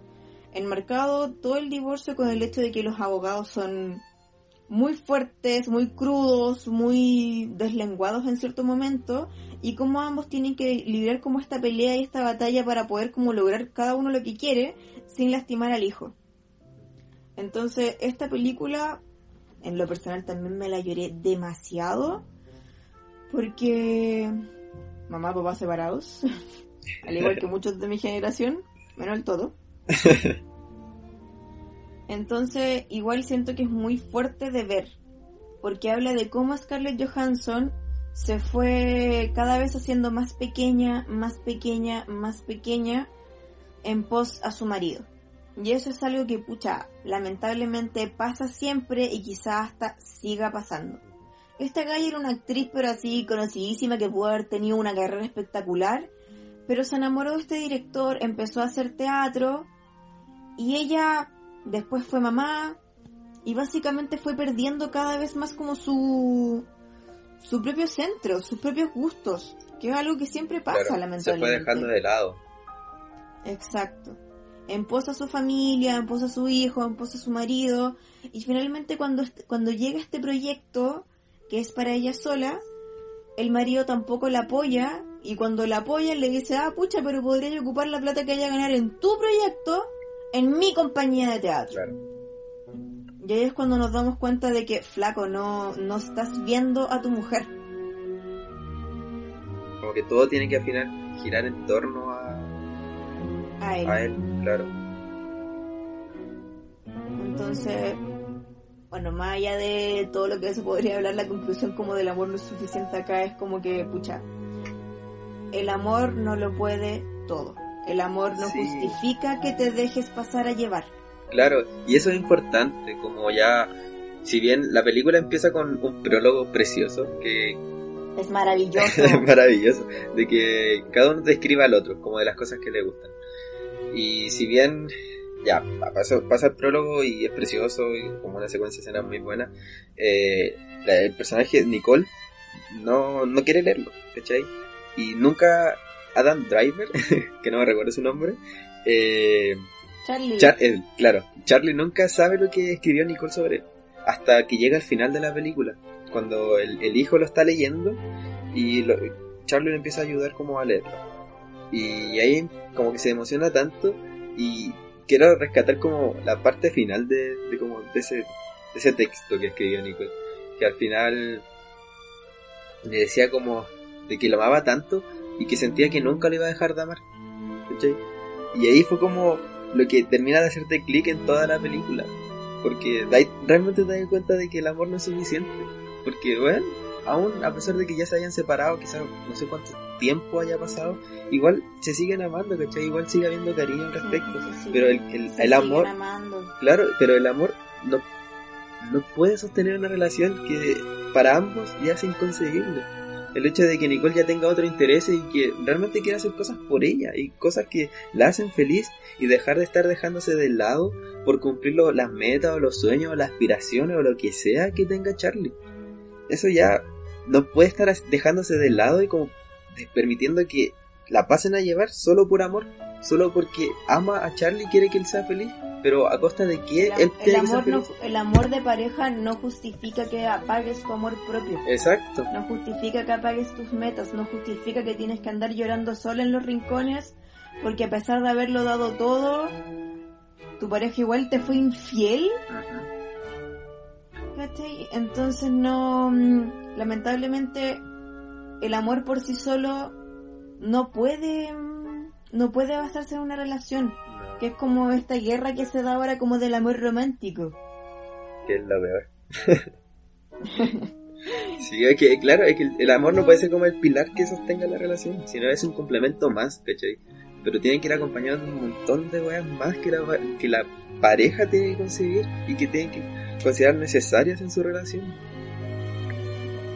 Enmarcado todo el divorcio con el hecho de que los abogados son muy fuertes, muy crudos, muy deslenguados en cierto momento y cómo ambos tienen que librar como esta pelea y esta batalla para poder como lograr cada uno lo que quiere sin lastimar al hijo. Entonces, esta película en lo personal también me la lloré demasiado porque mamá, papá separados, [LAUGHS] al igual que muchos de mi generación, menos el todo. [LAUGHS] Entonces, igual siento que es muy fuerte de ver, porque habla de cómo Scarlett Johansson se fue cada vez haciendo más pequeña, más pequeña, más pequeña en pos a su marido. Y eso es algo que, pucha, lamentablemente pasa siempre y quizás hasta siga pasando. Esta galla era una actriz, pero así conocidísima, que pudo haber tenido una carrera espectacular, pero se enamoró de este director, empezó a hacer teatro, y ella después fue mamá, y básicamente fue perdiendo cada vez más como su, su propio centro, sus propios gustos, que es algo que siempre pasa, Claro, se lamentablemente. fue dejando de lado. Exacto. En pos a su familia, en pos a su hijo, en pos a su marido. Y finalmente cuando, cuando llega este proyecto, que es para ella sola, el marido tampoco la apoya. Y cuando la apoya le dice, ah, pucha, pero podría yo ocupar la plata que haya ganar en tu proyecto, en mi compañía de teatro. Claro. Y ahí es cuando nos damos cuenta de que, flaco, no, no estás viendo a tu mujer. Como que todo tiene que al final girar en torno a, A él. a él, claro. Entonces, bueno, más allá de todo lo que se podría hablar, la conclusión como del amor no es suficiente acá es como que, pucha, el amor no lo puede todo. El amor no Sí. justifica que te dejes pasar a llevar. Claro, y eso es importante, como ya, si bien la película empieza con un prólogo precioso, que Es maravilloso. [LAUGHS] es maravilloso, de que cada uno describa al otro, como de las cosas que le gustan. Y si bien, ya, pasa, pasa el prólogo y es precioso, y como una secuencia de escenas muy buena, eh, la- el personaje Nicole no, no quiere leerlo, ¿cachai? Y nunca Adam Driver, [LAUGHS] que no me recuerdo su nombre, eh, Charlie. Char- eh, claro, Charlie nunca sabe lo que escribió Nicole sobre él. Hasta que llega al final de la película. Cuando el, el hijo lo está leyendo y lo- Charlie le empieza a ayudar como a leerlo. Y ahí como que se emociona tanto y quiero rescatar como la parte final de, como de ese, texto que escribió Nicole. Que al final le decía como de que lo amaba tanto y que sentía que nunca lo iba a dejar de amar. ¿Cachai? Y ahí fue como lo que termina de hacerte clic en toda la película. Porque realmente te das cuenta de que el amor no es suficiente. Porque, bueno, aún a pesar de que ya se hayan separado, quizás no sé cuánto tiempo haya pasado, igual se siguen amando, ¿cachai? Igual sigue habiendo cariño al respecto. Sí, sí, sí. Pero el, el, el amor, amando. claro, pero el amor no, no puede sostener una relación que para ambos ya es inconcebible. el hecho de que Nicole ya tenga otro interés y que realmente quiera hacer cosas por ella y cosas que la hacen feliz y dejar de estar dejándose de lado por cumplir las metas o los sueños o las aspiraciones o lo que sea que tenga Charlie. Eso ya no puede estar dejándose de lado y como permitiendo que la pasen a llevar solo por amor, solo porque ama a Charlie y quiere que él sea feliz, pero a costa de que el, el amor no, el amor de pareja no justifica que apagues tu amor propio. Exacto. No justifica que apagues tus metas, no justifica que tienes que andar llorando sola en los rincones, porque a pesar de haberlo dado todo, tu pareja igual te fue infiel. Entonces no, mm, lamentablemente, el amor por sí solo no puede, no puede basarse en una relación. Que es como esta guerra que se da ahora como del amor romántico. Que es lo peor. [LAUGHS] sí, es que, claro, es que el, amor no puede ser como el pilar que sostenga la relación, sino es un complemento más, ¿cachai? Pero tienen que ir acompañados de un montón de weas más que la, que la pareja tiene que conseguir y que tienen que considerar necesarias en su relación.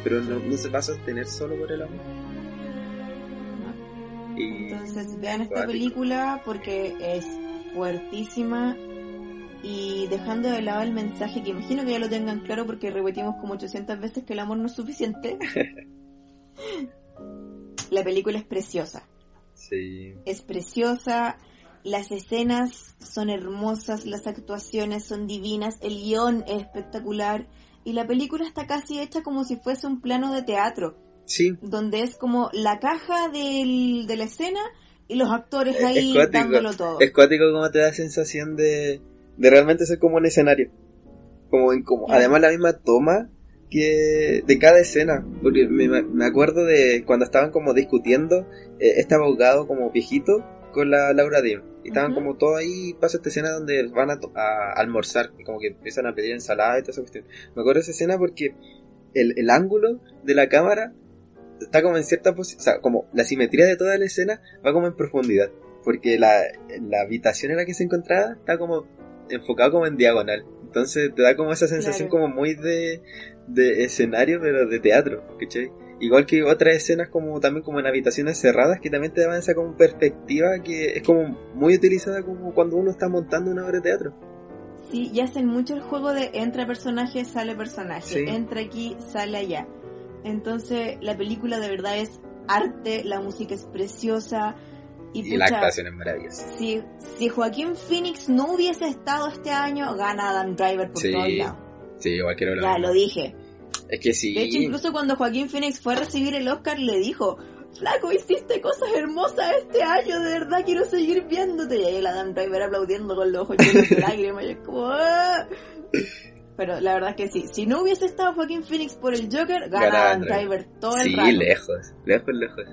Pero no, no se va a sostener solo por el amor. Entonces vean esta película porque es fuertísima y dejando de lado el mensaje que imagino que ya lo tengan claro porque repetimos como 800 veces que el amor no es suficiente. [LAUGHS] La película es preciosa. Sí. Es preciosa, las escenas son hermosas, las actuaciones son divinas, el guion es espectacular y la película está casi hecha como si fuese un plano de teatro. Sí. Donde es como la caja del, de la escena y los actores ahí dándolo todo. Es cuático como te da sensación de, de realmente ser como un escenario. Como, en, como además la misma toma que de cada escena. Porque me, me acuerdo de cuando estaban como discutiendo eh, este abogado como viejito con la Laura Dean. Y estaban como todos ahí, pasa esta escena donde van a, a, almorzar y como que empiezan a pedir ensalada y toda esa cuestión. Me acuerdo de esa escena porque el, el ángulo de la cámara está como en cierta posición, o sea, como la simetría de toda la escena va como en profundidad, porque la, la habitación en la que se encontraba está como enfocado como en diagonal, entonces te da como esa sensación como muy de, de escenario, pero de teatro, ¿cachai? Igual que otras escenas como también como en habitaciones cerradas que también te dan esa como perspectiva que es como muy utilizada como cuando uno está montando una obra de teatro. Sí, y hacen mucho el juego de entra personaje, sale personaje, entra aquí, sale allá. Entonces, la película de verdad es arte, la música es preciosa. Y, la actuación es maravillosa. Si, si Joaquín Phoenix no hubiese estado este año, gana Adam Driver por todos lados. Sí, igual quiero Ya lo dije. Es que sí. De hecho, incluso cuando Joaquín Phoenix fue a recibir el Oscar, le dijo: Flaco, hiciste cosas hermosas este año, de verdad quiero seguir viéndote. Y ahí el Adam Driver aplaudiendo con los ojos llenos de [LAUGHS] lágrimas. Y es como, ¡Ah! Pero la verdad es que sí, si no hubiese estado Joaquín Phoenix por el Joker, gana Adam Driver todo el rato. Sí, lejos, lejos, lejos.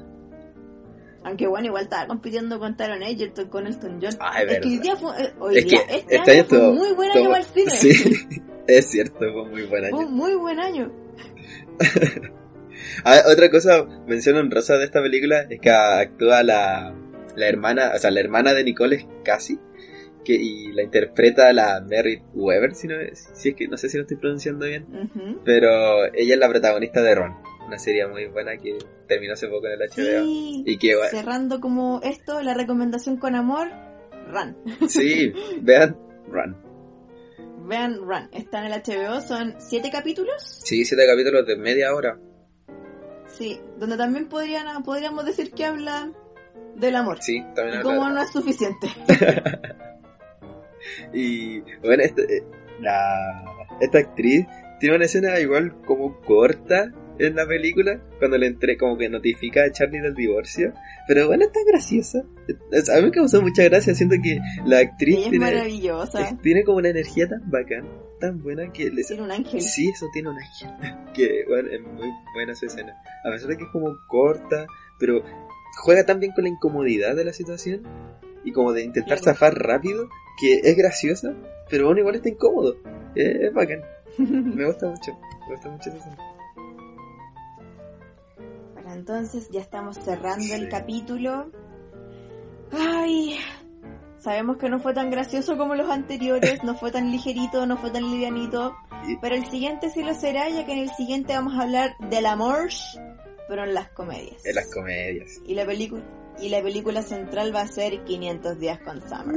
Aunque bueno, igual estaba compitiendo con Taron Egerton, con Elton John. Ah, es, es que hoy día fue, eh, hoy día, este, este, año fue muy buen año para el cine. [LAUGHS] Sí, es cierto, fue muy buen año. Fue muy buen año. [LAUGHS] ah, otra cosa, mención rosa de esta película es que actúa la, la hermana, o sea, la hermana de Nicole es casi que, y la interpreta la Merritt Weber, si, no, si es que no sé si lo estoy pronunciando bien, pero ella es la protagonista de Ron, una serie muy buena que terminó hace poco en el HBO. y que, cerrando como esto, la recomendación con amor, Run. Sí, vean Run. Vean Run, está en el HBO, son siete capítulos. Sí, siete capítulos de media hora. Sí, donde también podrían, podríamos decir que habla del amor. Sí, también. Y como no es suficiente. [LAUGHS] y bueno, este, eh, la, esta actriz tiene una escena igual como corta en la película, cuando le entré como que notifica a Charlie del divorcio. Pero bueno, está graciosa. A mí me causó mucha gracia, siento que la actriz es tiene, maravillosa. tiene como una energía tan bacán, tan buena que... Le... Tiene un ángel. Sí, eso tiene un ángel. [LAUGHS] que bueno, es muy buena esa escena. A pesar de que es como corta, pero juega tan bien con la incomodidad de la situación y como de intentar zafar rápido, que es graciosa, pero bueno, igual está incómodo. Es, bacán. [LAUGHS] me gusta mucho. Me gusta mucho esa Bueno, entonces ya estamos cerrando el capítulo. Ay, sabemos que no fue tan gracioso como los anteriores, no fue tan ligerito, no fue tan livianito, pero el siguiente sí lo será, ya que en el siguiente vamos a hablar del amor pero en las comedias. En las comedias. Y la, película y la película central va a ser 500 días con Summer.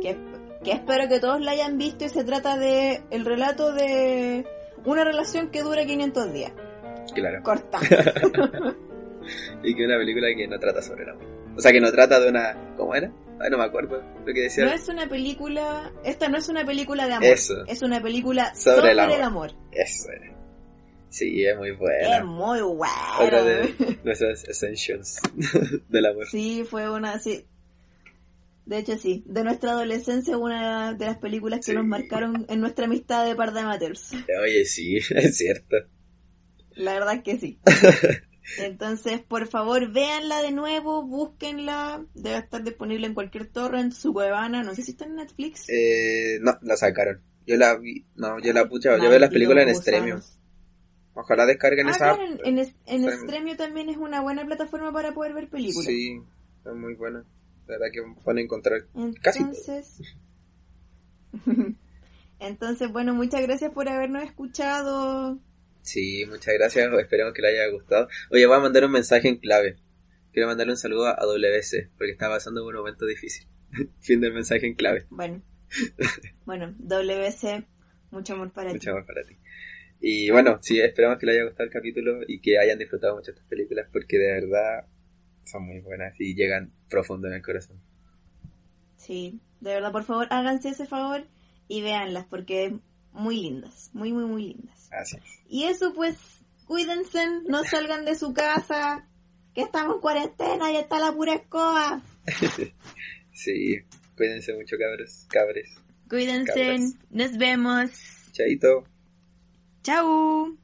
Que, que espero que todos la hayan visto y se trata de el relato de una relación que dura 500 días. Claro. Corta. [LAUGHS] y que una película que no trata sobre el amor. O sea, que no trata de una... ¿Cómo era? Ay, no me acuerdo lo que decía. No es una película... Esta no es una película de amor. Eso. Es una película Sobre sobre, el amor. el amor. Eso era. Sí, es muy buena. Es muy Otra bueno. de nuestras essentials [LAUGHS] del amor. Sí, fue una... Sí. De hecho, sí. De nuestra adolescencia, una de las películas que Sí. nos marcaron en nuestra amistad de par de amateurs. Oye, sí, [LAUGHS] es cierto. La verdad es que sí. [LAUGHS] Entonces, por favor, véanla de nuevo, búsquenla. Debe estar disponible en cualquier torrent, su cuevana. No sé si está en Netflix. Eh, no, la sacaron. Yo la vi, no, yo la pucha, yo veo las películas en. Stremio. Ojalá descarguen Ah, esa app. en, en, en Stremio. También es una buena plataforma para poder ver películas. Sí, es muy buena. La verdad que van a encontrar casi. Entonces, [LAUGHS] entonces, bueno, muchas gracias por habernos escuchado. Sí, muchas gracias. Esperemos que le haya gustado. Oye, voy a mandar un mensaje en clave. Quiero mandarle un saludo a WC porque está pasando por un momento difícil. [LAUGHS] fin del mensaje en clave. Bueno, [LAUGHS] bueno, WC, mucho amor para Mucho ti. amor para ti. Y bueno, sí, esperamos que les haya gustado el capítulo y que hayan disfrutado mucho estas películas porque de verdad son muy buenas y llegan profundo en el corazón. Sí, de verdad, por favor, háganse ese favor y véanlas porque muy lindas, muy, muy, muy lindas. Así. Y eso pues, cuídense, no salgan de su casa, que estamos en cuarentena y está la pura escoba. [LAUGHS] Sí, cuídense mucho cabros, cabres. Cuídense, Cabras. nos vemos. Chaito. Chau.